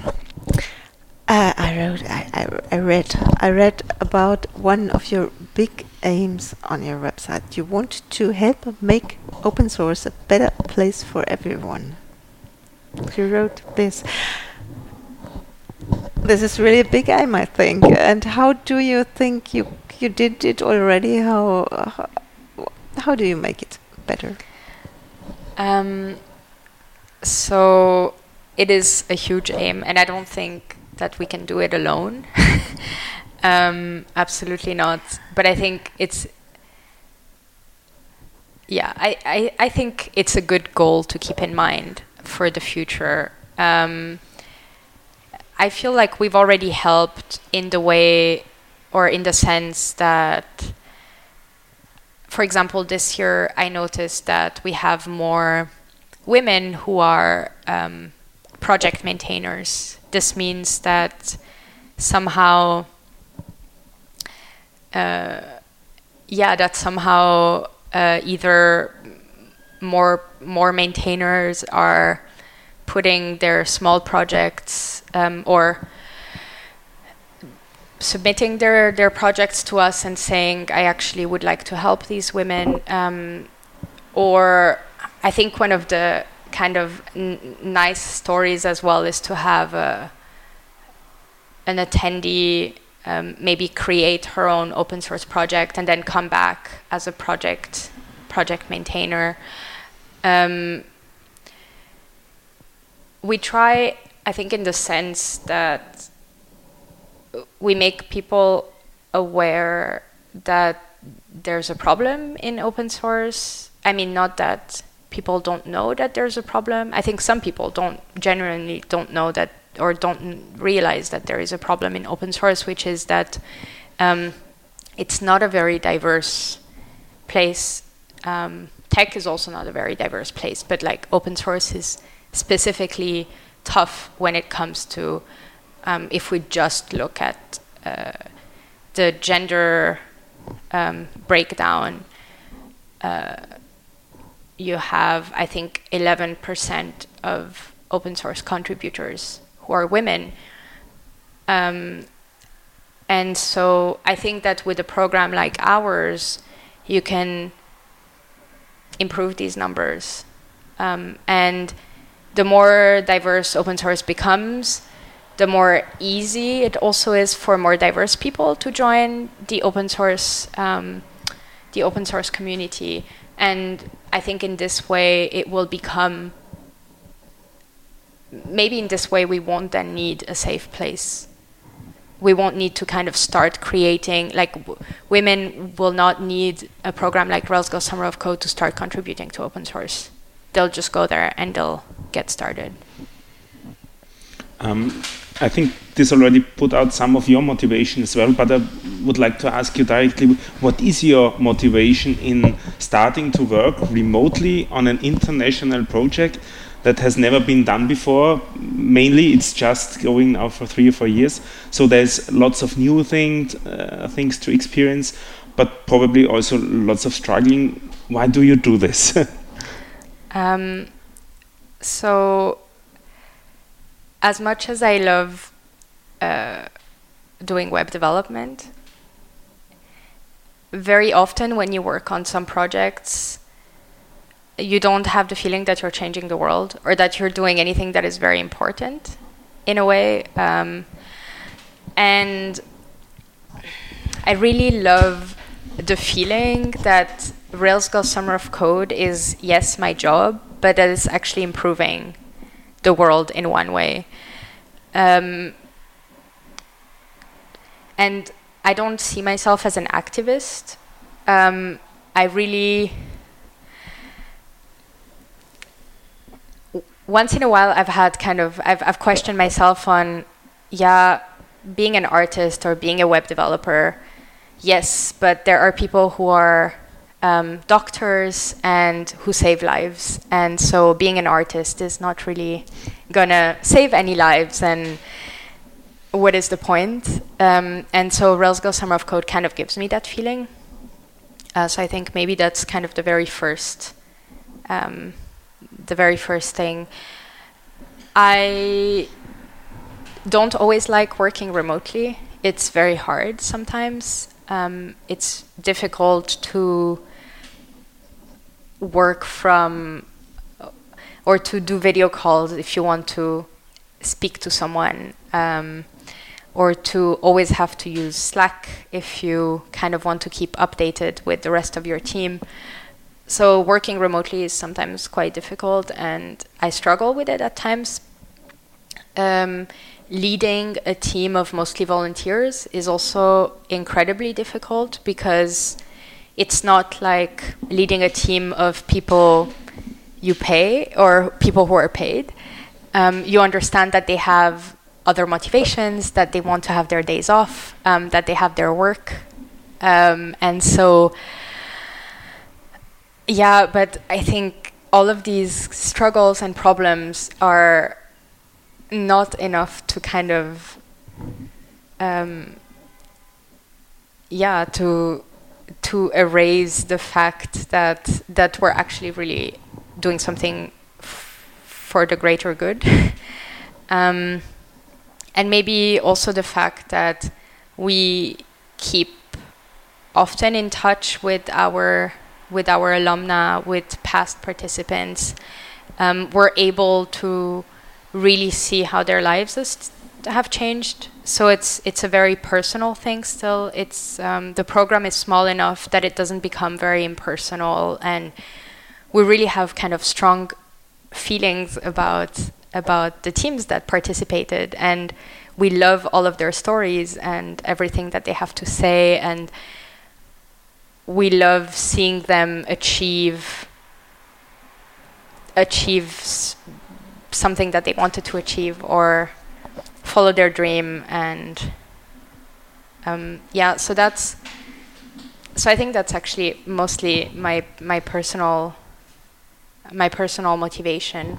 Uh, I wrote. I, I, I read. I read about one of your big aims on your website. You want to help make open source a better place for everyone. You wrote this. This is really a big aim, I think. And how do you think you you did it already? How, how do you make it better? Um, so it is a huge aim, and I don't think that we can do it alone. um, absolutely not. But I think it's yeah, I, I, I think it's a good goal to keep in mind for the future. Um, I feel like we've already helped in the way or in the sense that for example, this year I noticed that we have more women who are um, project maintainers. This means that somehow, uh, yeah, that somehow uh, either more more maintainers are putting their small projects um, or submitting their, their projects to us and saying, I actually would like to help these women. Um, or I think one of the kind of nice stories as well is to have a, an attendee um, maybe create her own open source project and then come back as a project project maintainer. Um, we try, I think, in the sense that we make people aware that there's a problem in open source. I mean, not that people don't know that there's a problem. I think some people don't genuinely don't know that or don't realize that there is a problem in open source, which is that um, it's not a very diverse place. Um, tech is also not a very diverse place, but like open source is specifically tough when it comes to um, if we just look at uh, the gender um, breakdown, uh, you have, I think, 11% of open source contributors who are women. Um, and so I think that with a program like ours, you can improve these numbers. Um, and the more diverse open source becomes, the more easy it also is for more diverse people to join the open source um, the open source community. And I think in this way it will become maybe in this way we won't then need a safe place. We won't need to kind of start creating like women will not need a program like Rails Girls Summer of Code to start contributing to open source. They'll just go there and they'll get started. Um, I think this already put out some of your motivation as well, but I would like to ask you directly what is your motivation in starting to work remotely on an international project that has never been done before? Mainly, it's just going now for three or four years, so there's lots of new things, uh, things to experience, but probably also lots of struggling. Why do you do this? um, so as much as I love uh, doing web development, very often when you work on some projects, you don't have the feeling that you're changing the world or that you're doing anything that is very important in a way. Um, and I really love the feeling that Rails Girl Summer of Code is yes my job, but that it's actually improving the world in one way. Um, and I don't see myself as an activist. Um, I really once in a while I've had kind of I've I've questioned myself on yeah being an artist or being a web developer yes but there are people who are um, doctors and who save lives and so being an artist is not really gonna save any lives and what is the point um, and so Rails Summer of Code kind of gives me that feeling uh, so I think maybe that's kind of the very first um, the very first thing. I don't always like working remotely. It's very hard sometimes. Um, it's difficult to work from or to do video calls if you want to speak to someone um, or to always have to use Slack if you kind of want to keep updated with the rest of your team so working remotely is sometimes quite difficult, and I struggle with it at times. Um, leading a team of mostly volunteers is also incredibly difficult because it's not like leading a team of people you pay or people who are paid. Um, you understand that they have other motivations, that they want to have their days off, um, that they have their work. Um, and so yeah, but I think all of these struggles and problems are not enough to kind of um, yeah to to erase the fact that that we're actually really doing something for the greater good. Um, and maybe also the fact that we keep often in touch with our with our alumni, with past participants, um, we're able to really see how their lives have changed. So it's it's a very personal thing. Still, it's um, the program is small enough that it doesn't become very impersonal, and we really have kind of strong feelings about about the teams that participated, and we love all of their stories and everything that they have to say, and we love seeing them achieve achieve something that they wanted to achieve or follow their dream and um, yeah so that's so I think that's actually mostly my my personal my personal motivation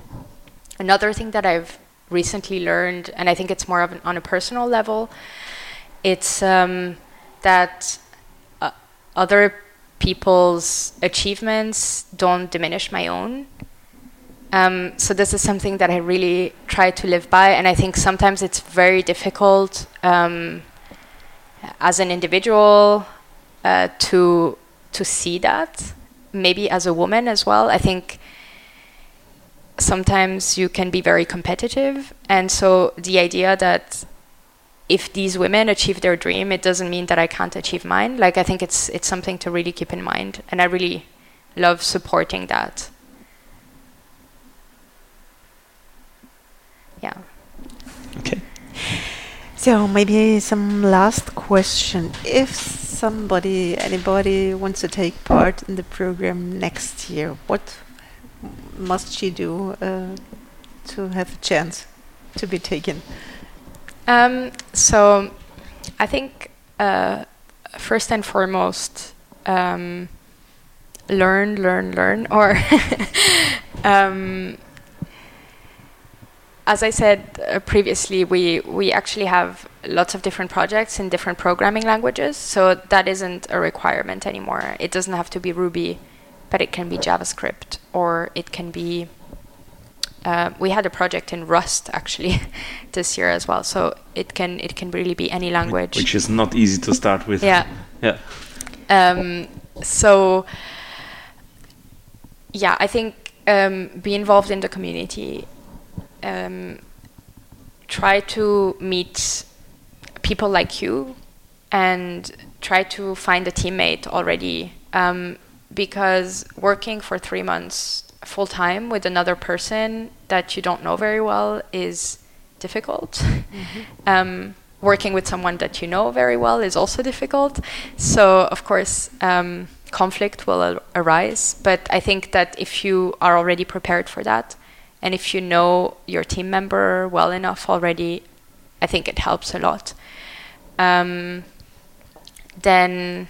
another thing that I've recently learned and I think it's more of an, on a personal level it's um, that other people's achievements don't diminish my own. Um, so this is something that I really try to live by, and I think sometimes it's very difficult um, as an individual uh, to to see that. Maybe as a woman as well. I think sometimes you can be very competitive, and so the idea that if these women achieve their dream, it doesn't mean that I can't achieve mine. Like I think it's it's something to really keep in mind, and I really love supporting that. Yeah. Okay. So maybe some last question. If somebody, anybody wants to take part in the program next year, what must she do uh, to have a chance to be taken? Um, so I think uh, first and foremost, um, learn, learn, learn, or um, as I said uh, previously, we we actually have lots of different projects in different programming languages, so that isn't a requirement anymore. It doesn't have to be Ruby, but it can be JavaScript or it can be uh, we had a project in Rust actually this year as well. So it can it can really be any language, which is not easy to start with. Yeah, yeah. Um, so yeah, I think um, be involved in the community. Um, try to meet people like you and try to find a teammate already um, because working for three months full time with another person that you don't know very well is difficult. Mm-hmm. Um, working with someone that you know very well is also difficult. So, of course, um, conflict will ar- arise. But I think that if you are already prepared for that, and if you know your team member well enough already, I think it helps a lot. Um, then,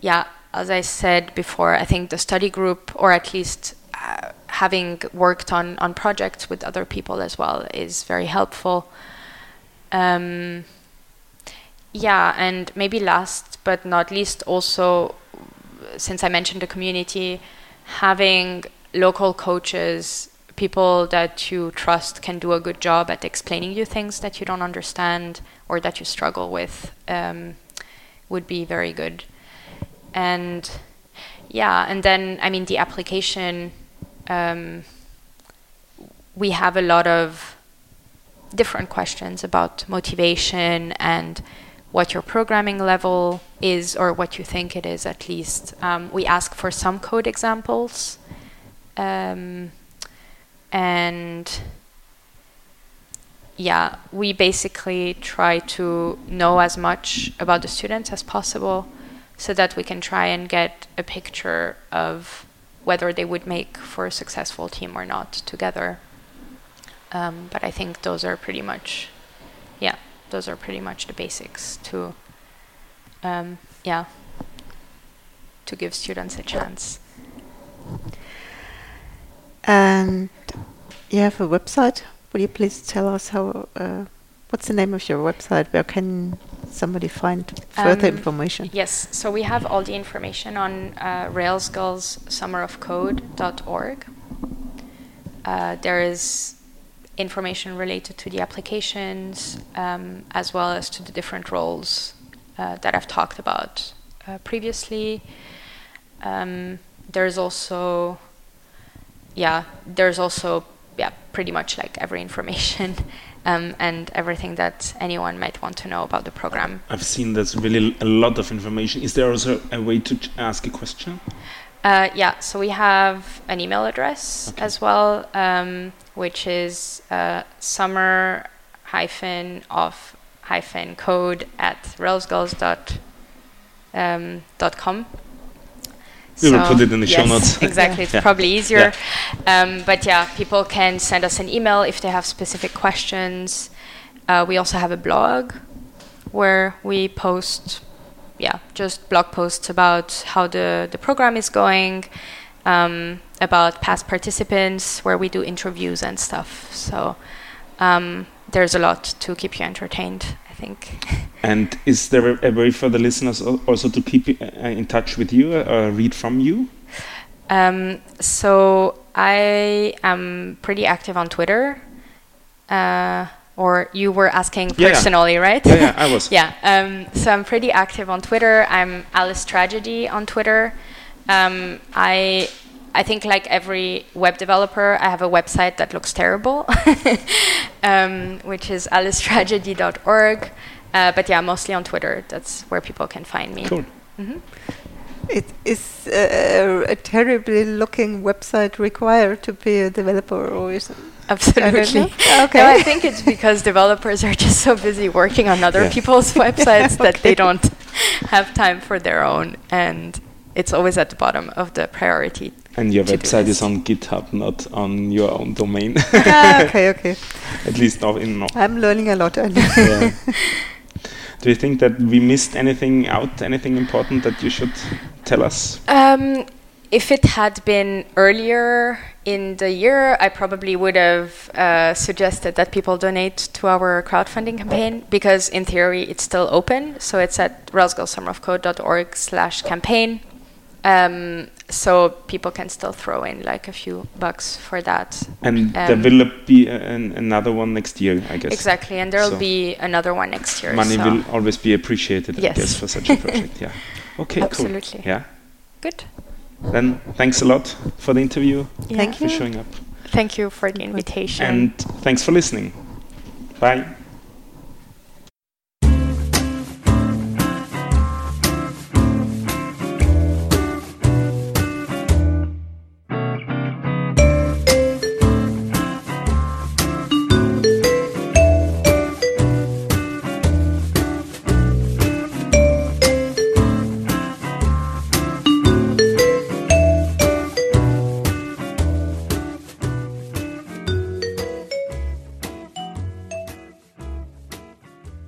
yeah, as I said before, I think the study group, or at least uh, having worked on, on projects with other people as well, is very helpful. Um, yeah, and maybe last but not least, also, since I mentioned the community, having local coaches, people that you trust can do a good job at explaining you things that you don't understand or that you struggle with um, would be very good. And yeah, and then, I mean, the application, um, we have a lot of different questions about motivation and what your programming level is, or what you think it is at least. Um, we ask for some code examples. Um, and yeah, we basically try to know as much about the students as possible so that we can try and get a picture of whether they would make for a successful team or not together. Um, but I think those are pretty much, yeah, those are pretty much the basics to, um, yeah, to give students a chance. And you have a website. Would you please tell us how? Uh, what's the name of your website? Where can somebody find further um, information? Yes, so we have all the information on uh, railsgirlssummerofcode.org. Uh, there is information related to the applications um, as well as to the different roles uh, that I've talked about uh, previously. Um, there's also, yeah, there's also, yeah, pretty much like every information um, and everything that anyone might want to know about the program. I've seen that's really a lot of information. Is there also a way to ask a question? Uh, yeah, so we have an email address okay. as well, um, which is uh, summer hyphen of hyphen code at railsgirls.com. Um, dot com. We so will put it in the yes, show notes. exactly, it's yeah. probably easier. Yeah. Um, but yeah, people can send us an email if they have specific questions. Uh, we also have a blog where we post, yeah, just blog posts about how the, the program is going, um, about past participants, where we do interviews and stuff. So um, there's a lot to keep you entertained think. And is there a way for the listeners also to keep uh, in touch with you or uh, read from you? Um, so I am pretty active on Twitter. Uh, or you were asking personally, yeah. right? Yeah, yeah, I was. yeah. Um, so I'm pretty active on Twitter. I'm Alice Tragedy on Twitter. Um, I I think like every web developer, I have a website that looks terrible, um, which is alicetragedy.org. Uh, but yeah, mostly on Twitter. That's where people can find me. Cool. Mm-hmm. It is uh, a terribly looking website required to be a developer, or is Absolutely. okay. No, I think it's because developers are just so busy working on other yeah. people's websites okay. that they don't have time for their own, and it's always at the bottom of the priority and your website is on GitHub, not on your own domain. ah, okay, okay. At least not in. No. I'm learning a lot. yeah. Do you think that we missed anything out? Anything important that you should tell us? Um, if it had been earlier in the year, I probably would have uh, suggested that people donate to our crowdfunding campaign because, in theory, it's still open. So it's at railsgirlssummerofcode.org slash campaign. Um, so people can still throw in like a few bucks for that. And um, there will be an, another one next year, I guess. Exactly, and there will so be another one next year. Money so. will always be appreciated, yes. I guess, for such a project. yeah. Okay. Absolutely. Cool. Yeah. Good. Then thanks a lot for the interview. Yeah. Thank you for showing up. Thank you for the invitation. And thanks for listening. Bye.